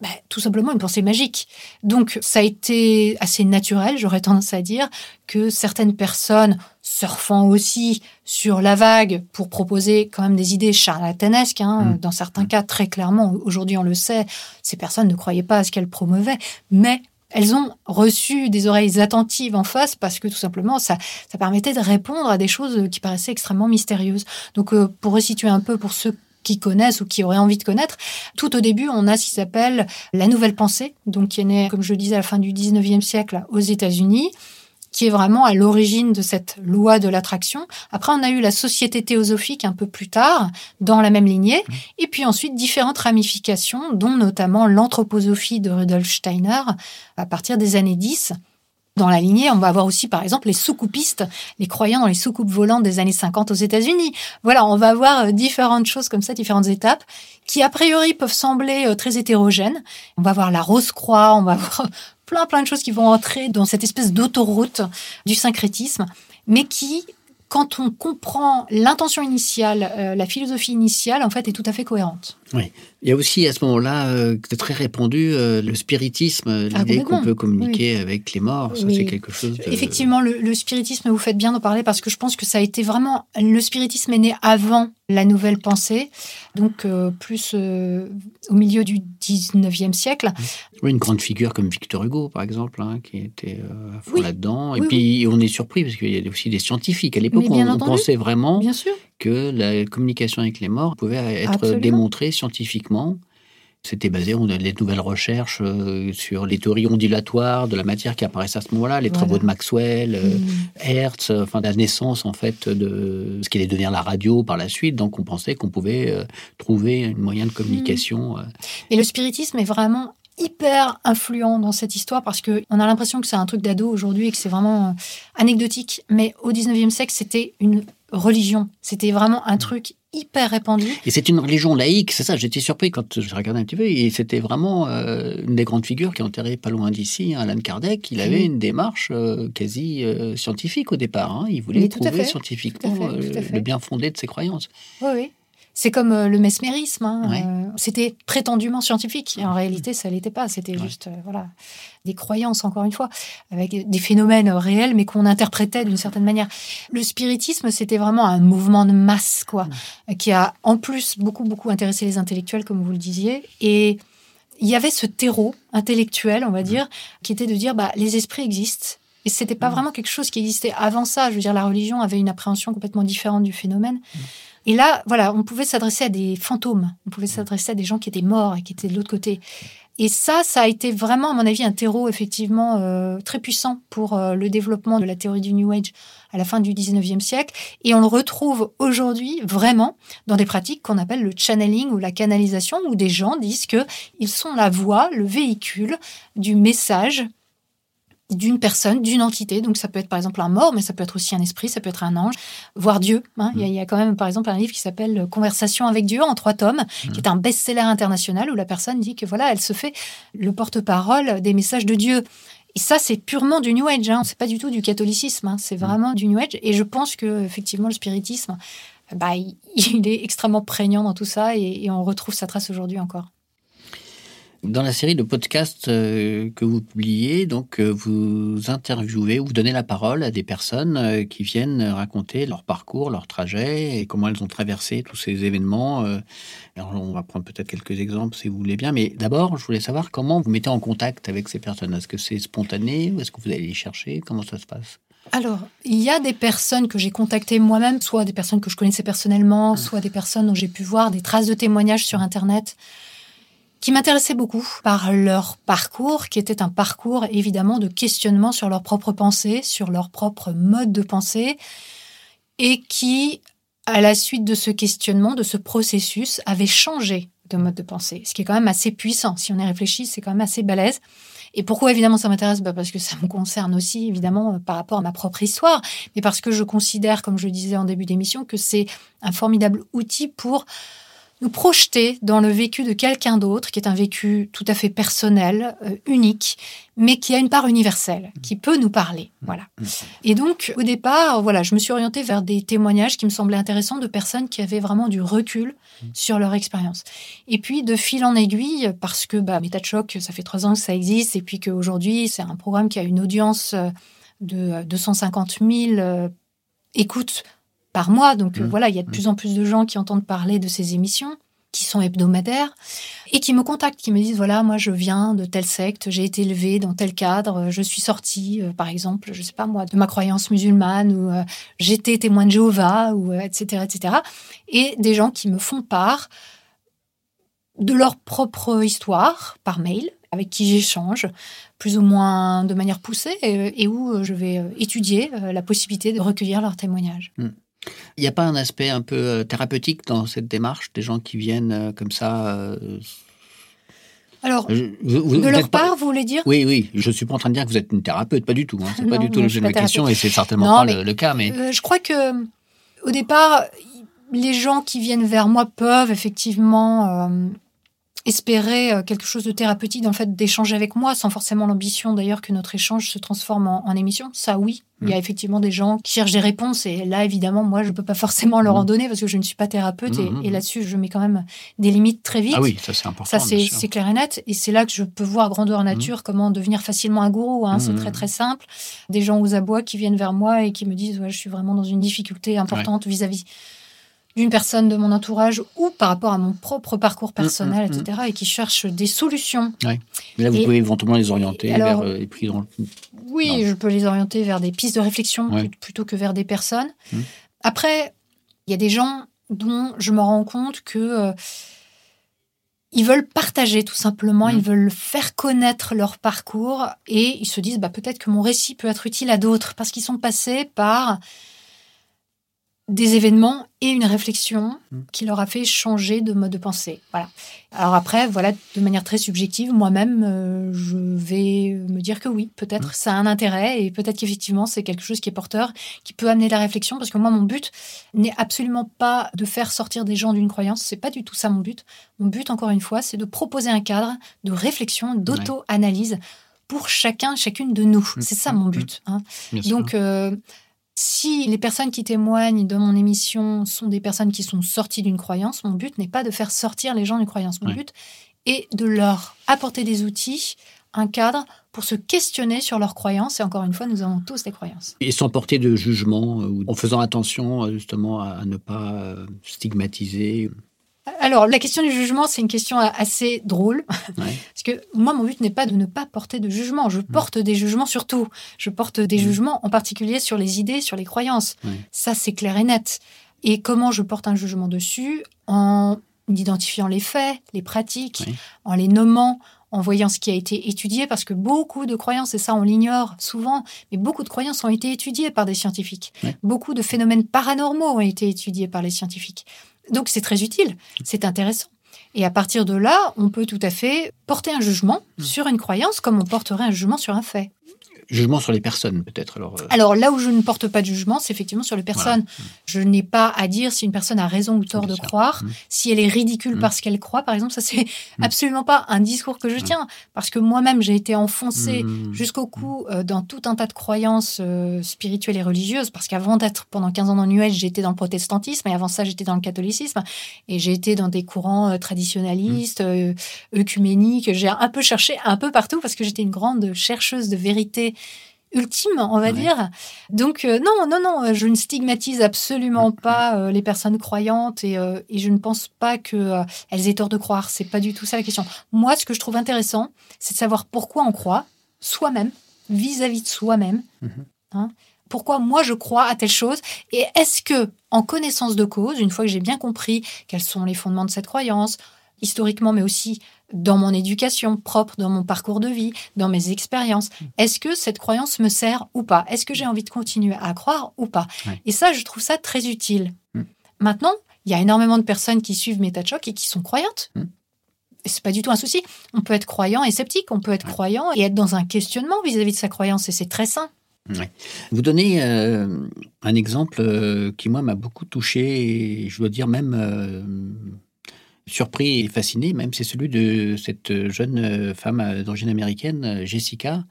bah, tout simplement une pensée magique. Donc ça a été assez naturel, j'aurais tendance à dire, que certaines personnes surfant aussi sur la vague pour proposer quand même des idées charlatanesques, hein, mmh. dans certains cas très clairement, aujourd'hui on le sait, ces personnes ne croyaient pas à ce qu'elles promouvaient, mais elles ont reçu des oreilles attentives en face parce que tout simplement ça, ça permettait de répondre à des choses qui paraissaient extrêmement mystérieuses. Donc euh, pour resituer un peu pour ceux qui connaissent ou qui auraient envie de connaître. Tout au début, on a ce qui s'appelle la nouvelle pensée, donc qui est née, comme je le disais, à la fin du 19e siècle aux États-Unis qui est vraiment à l'origine de cette loi de l'attraction. Après, on a eu la société théosophique un peu plus tard, dans la même lignée, et puis ensuite différentes ramifications, dont notamment l'anthroposophie de Rudolf Steiner à partir des années 10. Dans la lignée, on va avoir aussi, par exemple, les soucoupistes, les croyants dans les soucoupes volantes des années 50 aux États-Unis. Voilà, on va avoir euh, différentes choses comme ça, différentes étapes, qui a priori peuvent sembler euh, très hétérogènes. On va voir la Rose-Croix, on va voir plein plein de choses qui vont entrer dans cette espèce d'autoroute du syncrétisme, mais qui quand on comprend l'intention initiale, euh, la philosophie initiale, en fait, est tout à fait cohérente. Oui. Il y a aussi à ce moment-là, euh, très répandu, euh, le spiritisme, ah, l'idée qu'on peut communiquer avec les morts. Ça, c'est quelque chose. Effectivement, le, le, spiritisme, vous faites bien d'en parler parce que je pense que ça a été vraiment. Le spiritisme est né avant la nouvelle pensée, donc euh, plus euh, au milieu du 19e siècle. Oui, une grande figure comme Victor Hugo, par exemple, hein, qui était à fond là-dedans. Et puis, on est surpris parce qu'il y a aussi des scientifiques. À l'époque, on, pensait vraiment que la communication avec les morts pouvait être démontrée scientifiquement. C'était basé sur les nouvelles recherches euh, sur les théories ondulatoires de la matière qui apparaissent à ce moment-là, les travaux de Maxwell, euh, mm. Hertz, euh, enfin la naissance en fait de ce qui allait devenir la radio par la suite. Donc on pensait qu'on pouvait trouver un moyen de communication. Mm. Et le spiritisme est vraiment hyper influent dans cette histoire parce que on a l'impression que c'est un truc d'ado aujourd'hui et que c'est vraiment anecdotique. Mais au 19e siècle, c'était une religion. C'était vraiment un mm. truc hyper répandu. Et c'est une religion laïque, c'est ça, j'étais surpris quand je regardais un petit peu, et c'était vraiment euh, une des grandes figures qui est enterrée pas loin d'ici, hein, Alan Kardec, il avait une démarche euh, quasi euh, scientifique au départ, hein. il voulait trouver scientifiquement le bien fondé de ses croyances. Oui, oui. C'est comme euh, le mesmérisme. Hein, euh, c'était prétendument scientifique. Et en réalité, ça l'était pas. C'était juste euh, voilà, des croyances, encore une fois, avec des phénomènes réels, mais qu'on interprétait d'une certaine manière. Le spiritisme, c'était vraiment un mouvement de masse, quoi, qui a en plus beaucoup, beaucoup intéressé les intellectuels, comme vous le disiez. Et il y avait ce terreau intellectuel, on va dire, qui était de dire bah, les esprits existent. Et c'était pas vraiment quelque chose qui existait avant ça. Je veux dire, la religion avait une appréhension complètement différente du phénomène. Et là, voilà, on pouvait s'adresser à des fantômes, on pouvait s'adresser à des gens qui étaient morts et qui étaient de l'autre côté. Et ça, ça a été vraiment, à mon avis, un terreau effectivement euh, très puissant pour euh, le développement de la théorie du New Age à la fin du 19e siècle. Et on le retrouve aujourd'hui vraiment dans des pratiques qu'on appelle le channeling ou la canalisation, où des gens disent qu'ils sont la voix, le véhicule du message d'une personne, d'une entité. Donc ça peut être par exemple un mort, mais ça peut être aussi un esprit, ça peut être un ange, voire Dieu. Hein. Il, y a, quand même par exemple un livre qui s'appelle Conversation avec Dieu en trois tomes, qui est un best-seller international où la personne dit que voilà, elle se fait le porte-parole des messages de Dieu. Et ça, c'est purement du New Age. Hein. C'est pas du tout du catholicisme. Hein. C'est vraiment du New Age. Et je pense que effectivement, le spiritisme, bah, il est extrêmement prégnant dans tout ça et on retrouve sa trace aujourd'hui encore. Dans la série de podcasts euh, que vous publiez, donc euh, vous interviewez, vous donnez la parole à des personnes euh, qui viennent raconter leur parcours, leur trajet et comment elles ont traversé tous ces événements. Alors on va prendre peut-être quelques exemples si vous voulez bien, mais d'abord je voulais savoir comment vous mettez en contact avec ces personnes. Est-ce que c'est spontané ou est-ce que vous allez les chercher? Comment ça se passe? Alors, il y a des personnes que j'ai contactées moi-même, soit des personnes que je connaissais personnellement, soit des personnes dont j'ai pu voir des traces de témoignages sur Internet qui m'intéressaient beaucoup par leur parcours, qui était un parcours évidemment de questionnement sur leur propre pensée, sur leur propre mode de pensée, et qui, à la suite de ce questionnement, de ce processus, avaient changé de mode de pensée, ce qui est quand même assez puissant. Si on y réfléchit, c'est quand même assez balèze. Et pourquoi évidemment ça m'intéresse? Bah Parce que ça me concerne aussi évidemment euh, par rapport à ma propre histoire, mais parce que je considère, comme je le disais en début d'émission, que c'est un formidable outil pour nous projeter dans le vécu de quelqu'un d'autre, qui est un vécu tout à fait personnel, euh, unique, mais qui a une part universelle, qui peut nous parler. Voilà. Et donc, au départ, voilà, je me suis orientée vers des témoignages qui me semblaient intéressants de personnes qui avaient vraiment du recul sur leur expérience. Et puis, de fil en aiguille, parce que bah, Méta de choc, ça fait trois ans que ça existe, et puis qu'aujourd'hui, c'est un programme qui a une audience euh, de 250 000 écoutes par mois. Donc euh, mmh. voilà, il y a de mmh. plus en plus de gens qui entendent parler de ces émissions qui sont hebdomadaires et qui me contactent, qui me disent voilà moi je viens de telle secte, j'ai été élevé dans tel cadre, je suis sorti euh, par exemple je sais pas moi de ma croyance musulmane ou euh, j'étais témoin de Jéhovah ou etc etc et des gens qui me font part de leur propre histoire par mail avec qui j'échange plus ou moins de manière poussée et, où je vais étudier la possibilité de recueillir leurs témoignages. Mmh. Il n'y a pas un aspect un peu euh, thérapeutique dans cette démarche, des gens qui viennent euh, comme ça euh, alors, de leur part, vous voulez dire? Oui, oui. Je ne suis pas en train de dire que vous êtes une thérapeute, pas du tout. Hein. C'est pas du tout l'objet de ma question et c'est certainement pas le, cas. Mais je crois que au départ, les gens qui viennent vers moi peuvent effectivement euh, quelque chose de thérapeutique dans le fait d'échanger avec moi, sans forcément l'ambition d'ailleurs que notre échange se transforme en, émission. Ça, oui. Il y a mm. effectivement des gens qui cherchent des réponses et là, évidemment, moi, je ne peux pas forcément leur en mm. donner parce que je ne suis pas thérapeute mm, et, là-dessus, je mets quand même des limites très vite. Ah oui, ça c'est important. Ça, c'est clair et net. Et c'est là que je peux voir grandeur nature comment devenir facilement un gourou. Hein. C'est très, très simple. Des gens aux abois qui viennent vers moi et qui me disent ouais, Je suis vraiment dans une difficulté importante vis-à-vis d'une personne de mon entourage ou par rapport à mon propre parcours personnel, mm, mm, etc., mm. et qui cherchent des solutions. Mais là, vous pouvez éventuellement les orienter vers euh, les prix dans Oui, je peux les orienter vers des pistes de réflexion plutôt que vers des personnes. Après, il y a des gens dont je me rends compte que euh, ils veulent partager tout simplement, ils veulent faire connaître leur parcours et ils se disent bah, peut-être que mon récit peut être utile à d'autres parce qu'ils sont passés par des événements et une réflexion hmm. qui leur a fait changer de mode de pensée. Voilà. Alors après, voilà, de manière très subjective, moi-même, euh, je vais me dire que oui, peut-être hmm. ça a un intérêt et peut-être qu'effectivement c'est quelque chose qui est porteur, qui peut amener la réflexion. Parce que moi, mon but n'est absolument pas de faire sortir des gens d'une croyance. C'est pas du tout ça mon but. Mon but, encore une fois, c'est de proposer un cadre de réflexion, d'auto-analyse pour chacun, chacune de nous. Hmm. C'est ça mon but. Hein. Donc euh, si les personnes qui témoignent dans mon émission sont des personnes qui sont sorties d'une croyance, mon but n'est pas de faire sortir les gens d'une croyance. Mon but est de leur apporter des outils, un cadre pour se questionner sur leurs croyances. Et encore une fois, nous avons tous des croyances. Et sans porter de jugement, euh, en faisant attention euh, justement à ne pas euh, stigmatiser alors, la question du jugement, c'est une question assez drôle. Parce que moi, mon but n'est pas de ne pas porter de jugement. Je porte des jugements sur tout. Je porte des jugements en particulier sur les idées, sur les croyances. Ça, c'est clair et net. Et comment je porte un jugement dessus? En identifiant les faits, les pratiques, en les nommant, en voyant ce qui a été étudié, parce que beaucoup de croyances, et ça on l'ignore souvent, mais beaucoup de croyances ont été étudiées par des scientifiques. Beaucoup de phénomènes paranormaux ont été étudiés par les scientifiques. Donc c'est très utile, c'est intéressant. Et à partir de là, on peut tout à fait porter un jugement mmh. sur une croyance comme on porterait un jugement sur un fait. Jugement sur les personnes, peut-être. Alors, euh, Alors là où je ne porte pas de jugement, c'est effectivement sur les personnes. Je n'ai pas à dire si une personne a raison ou tort de sûr. croire, Mm. si elle est ridicule Mm. parce qu'elle croit, par exemple. Ça, c'est Mm. absolument pas un discours que je tiens, parce que moi-même, j'ai été enfoncée mm, jusqu'au cou euh, dans tout un tas de croyances euh, spirituelles et religieuses, parce qu'avant d'être pendant 15 ans dans Age, j'étais dans le protestantisme, et avant ça, j'étais dans le catholicisme, et j'ai été dans des courants traditionnalistes, euh, œcuméniques. J'ai un peu cherché un peu partout, parce que j'étais une grande chercheuse de vérité ultime, on va Ouais. dire. Donc euh, non, non, non, euh, je ne stigmatise absolument pas euh, les personnes croyantes et, euh, et je ne pense pas que elles aient tort de croire. C'est pas du tout ça la question. Moi, ce que je trouve intéressant, c'est de savoir pourquoi on croit soi-même, vis-à-vis de soi-même. Mhm. Hein. pourquoi moi je crois à telle chose et est-ce que en connaissance de cause, une fois que j'ai bien compris quels sont les fondements de cette croyance, historiquement mais aussi dans mon éducation propre, dans mon parcours de vie, dans mes expériences, est-ce que cette croyance me sert ou pas? Est-ce que j'ai envie de continuer à croire ou pas? Ouais. Et ça, je trouve ça très utile. Mm. Maintenant, il y a énormément de personnes qui suivent MetaChoc et qui sont croyantes. Mm. Et c'est pas du tout un souci. On peut être croyant et sceptique, on peut être Ouais. croyant et être dans un questionnement vis-à-vis de sa croyance, et c'est très sain. Vous donnez euh, un exemple euh, qui, moi, m'a beaucoup touché, et je dois dire même euh, surpris et fasciné, même, c'est celui de cette jeune euh, femme euh, d'origine américaine, euh, Jessica,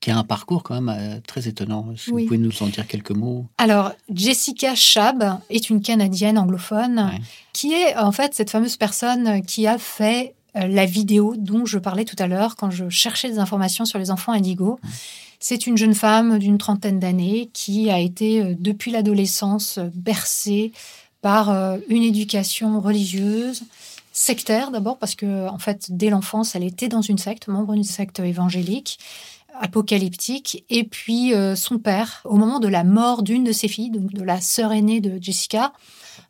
qui a un parcours quand même très étonnant. Si Oui. vous pouvez nous en dire quelques mots? Alors, Jessica Chab est une Canadienne anglophone Ouais. qui est en fait cette fameuse personne qui a fait la vidéo dont je parlais tout à l'heure quand je cherchais des informations sur les enfants indigos. C'est une jeune femme d'une trentaine d'années qui a été depuis l'adolescence bercée par euh, une éducation religieuse, sectaire d'abord parce que en fait dès l'enfance elle était dans une secte, membre d'une secte évangélique apocalyptique. Et puis euh, son père, au moment de la mort d'une de ses filles, donc de la sœur aînée de Jessica,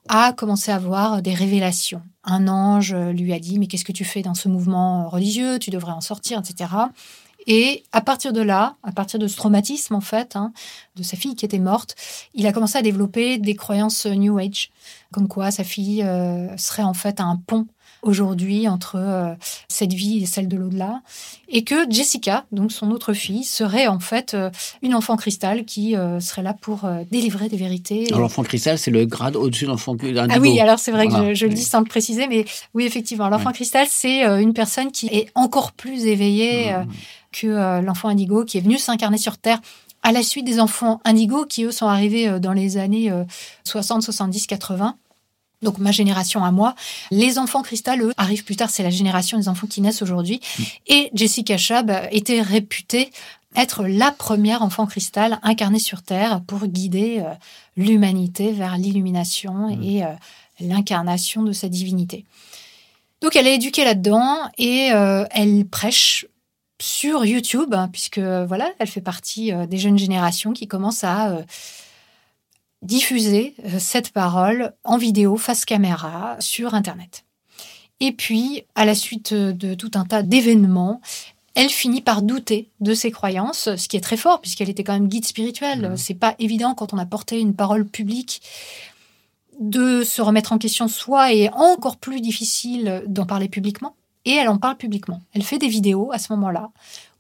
a commencé à avoir des révélations. Un ange euh, lui a dit mais qu'est-ce que tu fais dans ce mouvement religieux? Tu devrais en sortir, etc. Et à partir de là, à partir de ce traumatisme en fait, hein, de sa fille qui était morte, il a commencé à développer des croyances euh, New Age, comme quoi sa fille euh, serait en fait un pont aujourd'hui entre euh, cette vie et celle de l'au-delà, et que Jessica, donc son autre fille, serait en fait euh, une enfant cristal qui euh, serait là pour délivrer des vérités. Alors, l'enfant cristal, c'est le grade au-dessus de l'enfant indigo. Ah oui, alors c'est vrai que je, je le dis sans le préciser, mais oui, effectivement, l'enfant Ouais. cristal, c'est une personne qui est encore plus éveillée Mhm. Que euh, l'enfant indigo, qui est venu s'incarner sur Terre à la suite des enfants indigos qui, eux, sont arrivés euh, dans les années euh, 60, 70, 80. Donc ma génération à moi. Les enfants cristal, eux, arrivent plus tard. C'est la génération des enfants qui naissent aujourd'hui. Et Jessica Chab était réputée être la première enfant cristal incarnée sur Terre pour guider euh, l'humanité vers l'illumination Mhm. et l'incarnation de sa divinité. Donc elle est éduquée là-dedans et euh, elle prêche sur YouTube, hein, puisque voilà, elle fait partie euh, des jeunes générations qui commencent à euh, diffuser euh, cette parole en vidéo face caméra sur Internet. Et puis, à la suite euh, de tout un tas d'événements, elle finit par douter de ses croyances, ce qui est très fort puisqu'elle était quand même guide spirituel. Mhm. C'est pas évident quand on a porté une parole publique de se remettre en question soi et encore plus difficile d'en parler publiquement. Et elle en parle publiquement. Elle fait des vidéos à ce moment-là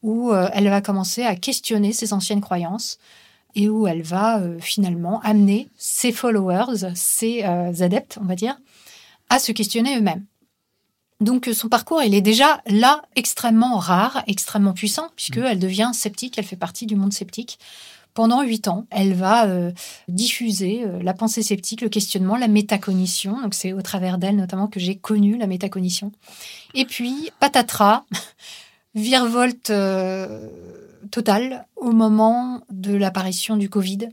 où euh, elle va commencer à questionner ses anciennes croyances et où elle va euh, finalement amener ses followers, ses euh, adeptes, on va dire, à se questionner eux-mêmes. Donc son parcours, il est déjà là extrêmement rare, extrêmement puissant, puisqu'elle devient sceptique, elle fait partie du monde sceptique. Pendant huit ans, elle va euh, diffuser euh, la pensée sceptique, le questionnement, la métacognition. Donc c'est au travers d'elle notamment que j'ai connu la métacognition. Et puis, patatras, virevolte euh, totale au moment de l'apparition du Covid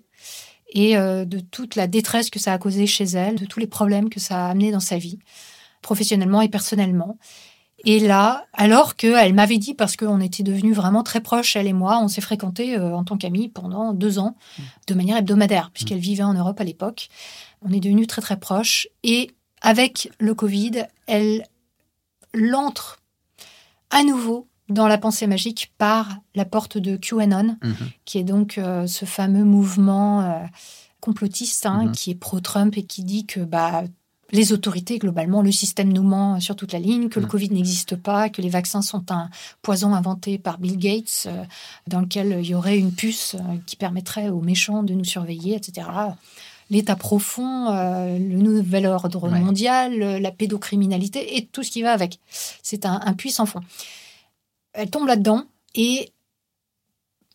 et de toute la détresse que ça a causé chez elle, de tous les problèmes que ça a amené dans sa vie, professionnellement et personnellement. Et là, alors qu'elle m'avait dit, parce qu'on était devenus vraiment très proches, elle et moi, on s'est fréquentés euh, en tant qu'amis pendant deux ans, de manière hebdomadaire, puisqu'elle vivait en Europe à l'époque. On est devenus très très proches. Et avec le Covid, elle l'entre à nouveau dans la pensée magique par la porte de QAnon, Mhm. qui est donc euh, ce fameux mouvement euh, complotiste hein, Mhm. qui est pro-Trump et qui dit que bah, les autorités, globalement, le système nous ment sur toute la ligne, que le Mm. Covid n'existe pas, que les vaccins sont un poison inventé par Bill Gates, euh, dans lequel il y aurait une puce euh, qui permettrait aux méchants de nous surveiller, etc. L'état profond, euh, le nouvel ordre Ouais. mondial, la pédocriminalité et tout ce qui va avec. C'est un, un puits sans fond. Elle tombe là-dedans et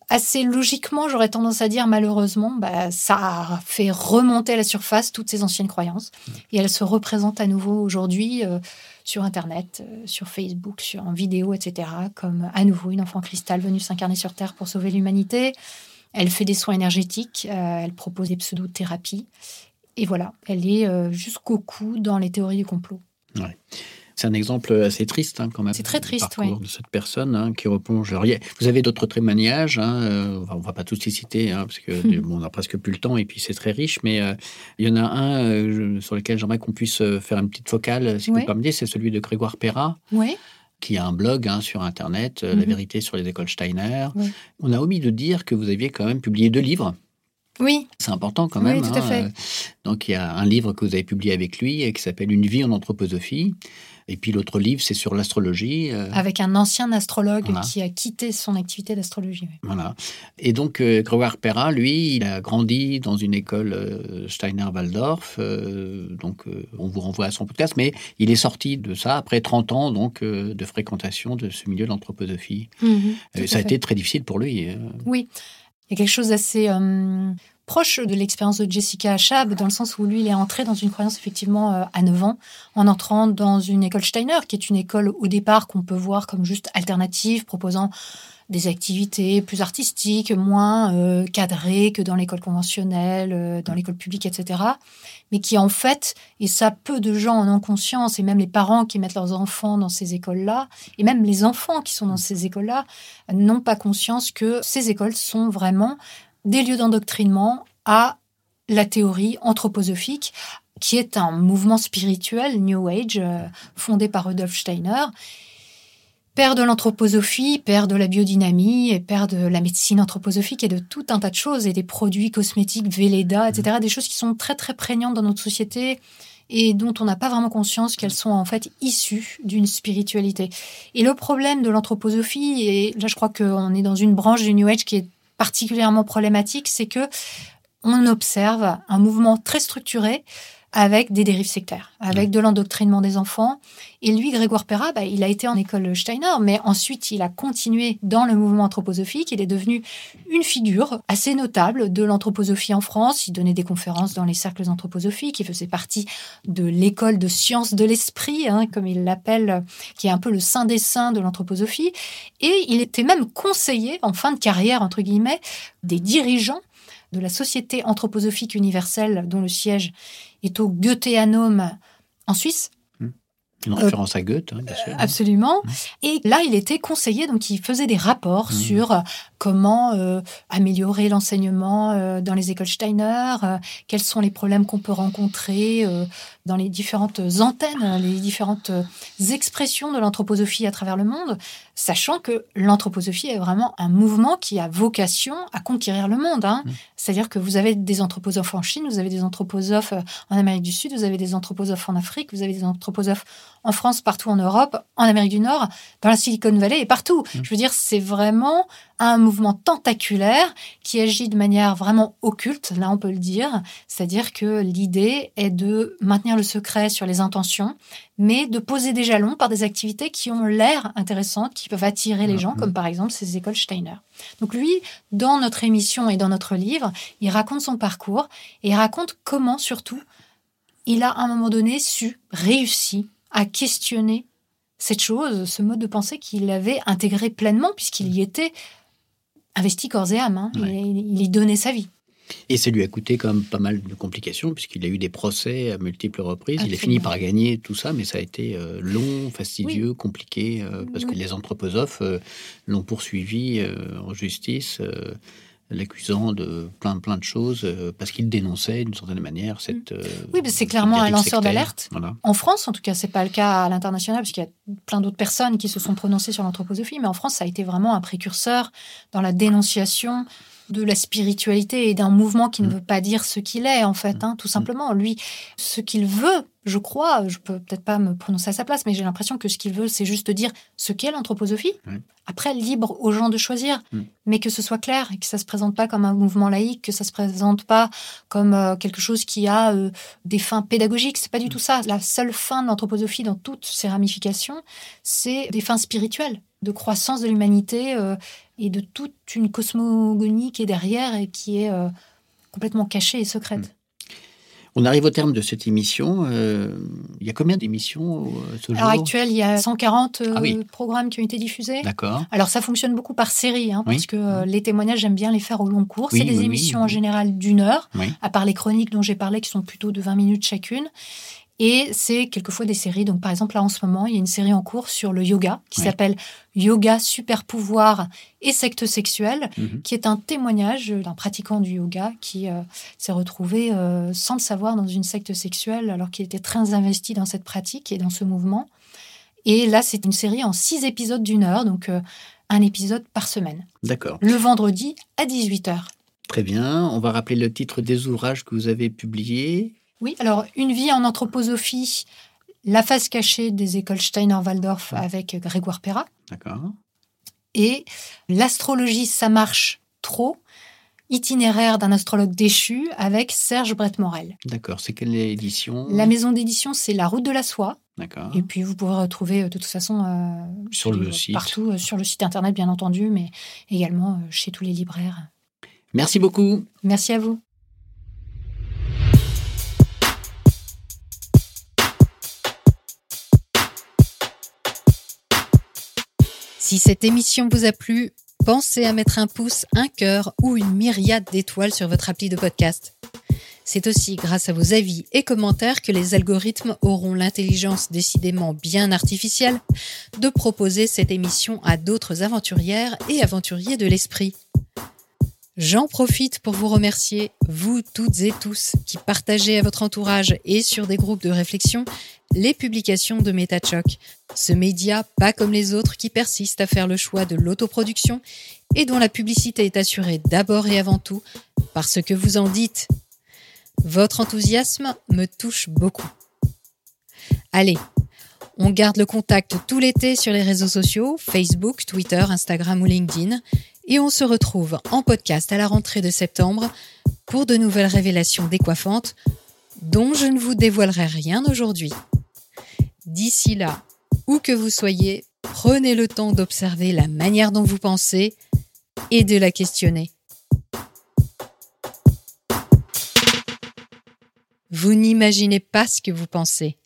assez logiquement, j'aurais tendance à dire malheureusement, bah, ça a fait remonter à la surface toutes ces anciennes croyances. Et elles se représentent à nouveau aujourd'hui euh, sur Internet, euh, sur Facebook, sur, en vidéo, etc. Comme à nouveau une enfant cristal venue s'incarner sur Terre pour sauver l'humanité. Elle fait des soins énergétiques, euh, elle propose des pseudo-thérapies. Et voilà, elle est jusqu'au cou dans les théories du complot. C'est un exemple assez triste hein, quand même. C'est très triste, parcours de cette personne hein, qui replonge. Vous avez d'autres témoignages. Hein, euh, on on va pas tous les citer hein, parce que Mhm. bon, on a presque plus le temps et puis c'est très riche. Mais euh, il y en a un euh, sur lequel j'aimerais qu'on puisse faire une petite focale, si vous Ouais. me permettez. C'est celui de Grégoire Perra Oui, qui a un blog hein, sur Internet, euh, La Mhm. vérité sur les écoles Steiner. Oui. On a omis de dire que vous aviez quand même publié deux livres. Oui, C'est important quand Oui, même. tout à hein. fait. Euh, Donc il y a un livre que vous avez publié avec lui qui s'appelle Une vie en anthroposophie. Et puis l'autre livre, c'est sur l'astrologie. euh, avec un ancien astrologue Voilà. qui a quitté son activité d'astrologie. oui. Voilà. Et donc, euh, Grégoire Perra, lui, il a grandi dans une école Steiner-Waldorf. donc, on vous renvoie à son podcast. Mais il est sorti de ça après 30 ans donc, de fréquentation de ce milieu Euh, à ça a fait. été très difficile pour lui. euh. Oui, il y a quelque chose d'assez euh, proche de l'expérience de Jessica Achab, dans le sens où lui, il est entré dans une croyance effectivement euh, à 9 ans, en entrant dans une école Steiner, qui est une école au départ qu'on peut voir comme juste alternative, proposant des activités plus artistiques, moins euh, cadrées que dans l'école conventionnelle, euh, dans l'école publique, etc. Mais qui en fait, et ça peu de gens en ont conscience, et même les parents qui mettent leurs enfants dans ces écoles-là, et même les enfants qui sont dans ces écoles-là, n'ont pas conscience que ces écoles sont vraiment des lieux d'endoctrinement à la théorie anthroposophique, qui est un mouvement spirituel, New Age, euh, fondé par Rudolf Steiner, père de l'anthroposophie, père de la biodynamie et père de la médecine anthroposophique et de tout un tas de choses, et des produits cosmétiques, Velleda, etc., des choses qui sont très très prégnantes dans notre société et dont on n'a pas vraiment conscience qu'elles sont en fait issues d'une spiritualité. Et le problème de l'anthroposophie, et là je crois qu'on est dans une branche du New Age qui est particulièrement problématique, c'est que on observe un mouvement très structuré avec des dérives sectaires, avec de l'endoctrinement des enfants. Et lui, Grégoire Perra, bah, il a été en école Steiner, mais ensuite il a continué dans le mouvement anthroposophique. Il est devenu une figure assez notable de l'anthroposophie en France. Il donnait des conférences dans les cercles anthroposophiques. Il faisait partie de l'école de sciences de l'esprit, hein, comme il l'appelle, qui est un peu le saint des saints de l'anthroposophie. Et il était même conseiller en fin de carrière, entre guillemets, des dirigeants de la Société anthroposophique universelle, dont le siège est au Goetheanum en Suisse. Une référence à Goethe, hein, bien sûr. Absolument. Et là, il était conseiller, donc il faisait des rapports Mmh. sur euh, comment euh, améliorer l'enseignement euh, dans les écoles Steiner, euh, quels sont les problèmes qu'on peut rencontrer euh, dans les différentes antennes, les différentes euh, expressions de l'anthroposophie à travers le monde, sachant que l'anthroposophie est vraiment un mouvement qui a vocation à conquérir le monde. hein. Mmh. C'est-à-dire que vous avez des anthroposophes en Chine, vous avez des anthroposophes euh, en Amérique du Sud, vous avez des anthroposophes en Afrique, vous avez des anthroposophes en France, partout en Europe, en Amérique du Nord, dans la Silicon Valley et partout. Je veux dire, c'est vraiment un mouvement tentaculaire qui agit de manière vraiment occulte, là on peut le dire. C'est-à-dire que l'idée est de maintenir le secret sur les intentions, mais de poser des jalons par des activités qui ont l'air intéressantes, qui peuvent attirer les gens, comme par exemple ces écoles Steiner. Donc lui, dans notre émission et dans notre livre, il raconte son parcours et il raconte comment surtout il a à un moment donné su, réussi à questionner cette chose, ce mode de pensée qu'il avait intégré pleinement puisqu'il y était investi corps et âme. hein. Ouais. Il, il y donnait sa vie. Et ça lui a coûté quand même pas mal de complications, puisqu'il a eu des procès à multiples reprises. Il a fini par gagner tout ça, mais ça a été euh, long, fastidieux, compliqué, euh, parce que les anthroposophes euh, l'ont poursuivi en justice, l'accusant de plein, plein de choses, euh, parce qu'il dénonçait d'une certaine manière cette. euh, Oui, mais c'est clairement un lanceur d'alerte. Voilà. En France, en tout cas, c'est pas le cas à l'international, parce qu'il y a plein d'autres personnes qui se sont prononcées sur l'anthroposophie, mais en France, ça a été vraiment un précurseur dans la dénonciation de la spiritualité et d'un mouvement qui ne Mm. veut pas dire ce qu'il est, en fait, hein, tout simplement. Lui, ce qu'il veut, je crois, je peux peut-être pas me prononcer à sa place, mais j'ai l'impression que ce qu'il veut, c'est juste dire ce qu'est l'anthroposophie. Après, libre aux gens de choisir, Mm. mais que ce soit clair et que ça se présente pas comme un mouvement laïque, que ça se présente pas comme euh, quelque chose qui a euh, des fins pédagogiques. C'est pas du tout ça. La seule fin de l'anthroposophie dans toutes ses ramifications, c'est des fins spirituelles, de croissance de l'humanité euh, et de toute une cosmogonie qui est derrière et qui est euh, complètement cachée et secrète. On arrive au terme de cette émission. Euh, il y a combien d'émissions euh, ce À jour? l'heure actuelle, il y a 140 euh, Ah oui. programmes qui ont été diffusés. D'accord. Alors ça fonctionne beaucoup par série, hein, Oui. parce que euh, les témoignages, j'aime bien les faire au long cours. Oui, c'est des émissions en général d'une heure, à part les chroniques dont j'ai parlé, qui sont plutôt de 20 minutes chacune. Et c'est quelquefois des séries. Donc par exemple, là en ce moment, il y a une série en cours sur le yoga qui s'appelle Yoga, super pouvoir et secte sexuelle, Mhm. qui est un témoignage d'un pratiquant du yoga qui euh, s'est retrouvé euh, sans le savoir dans une secte sexuelle alors qu'il était très investi dans cette pratique et dans ce mouvement. Et là, c'est une série en six épisodes d'une heure, donc euh, un épisode par semaine. D'accord. Le vendredi à 18h. Très bien. On va rappeler le titre des ouvrages que vous avez publiés. Oui, alors une vie en anthroposophie, la face cachée des écoles Steiner-Waldorf avec Grégoire Perra, D'accord. et l'astrologie, ça marche trop, itinéraire d'un astrologue déchu avec Serge Brett-Morel. D'accord. C'est quelle édition? La maison d'édition, c'est La Route de la Soie. D'accord. Et puis, vous pourrez retrouver euh, de toute façon euh, Sur le euh, site. partout, euh, sur le site internet, bien entendu, mais également euh, chez tous les libraires. Merci beaucoup. Merci à vous. Si cette émission vous a plu, pensez à mettre un pouce, un cœur ou une myriade d'étoiles sur votre appli de podcast. C'est aussi grâce à vos avis et commentaires que les algorithmes auront l'intelligence décidément bien artificielle de proposer cette émission à d'autres aventurières et aventuriers de l'esprit. J'en profite pour vous remercier, vous toutes et tous, qui partagez à votre entourage et sur des groupes de réflexion les publications de MetaChoc, ce média pas comme les autres qui persiste à faire le choix de l'autoproduction et dont la publicité est assurée d'abord et avant tout par ce que vous en dites. Votre enthousiasme me touche beaucoup. Allez, on garde le contact tout l'été sur les réseaux sociaux, Facebook, Twitter, Instagram ou LinkedIn, et on se retrouve en podcast à la rentrée de septembre pour de nouvelles révélations décoiffantes dont je ne vous dévoilerai rien aujourd'hui. D'ici là, où que vous soyez, prenez le temps d'observer la manière dont vous pensez et de la questionner. Vous n'imaginez pas ce que vous pensez.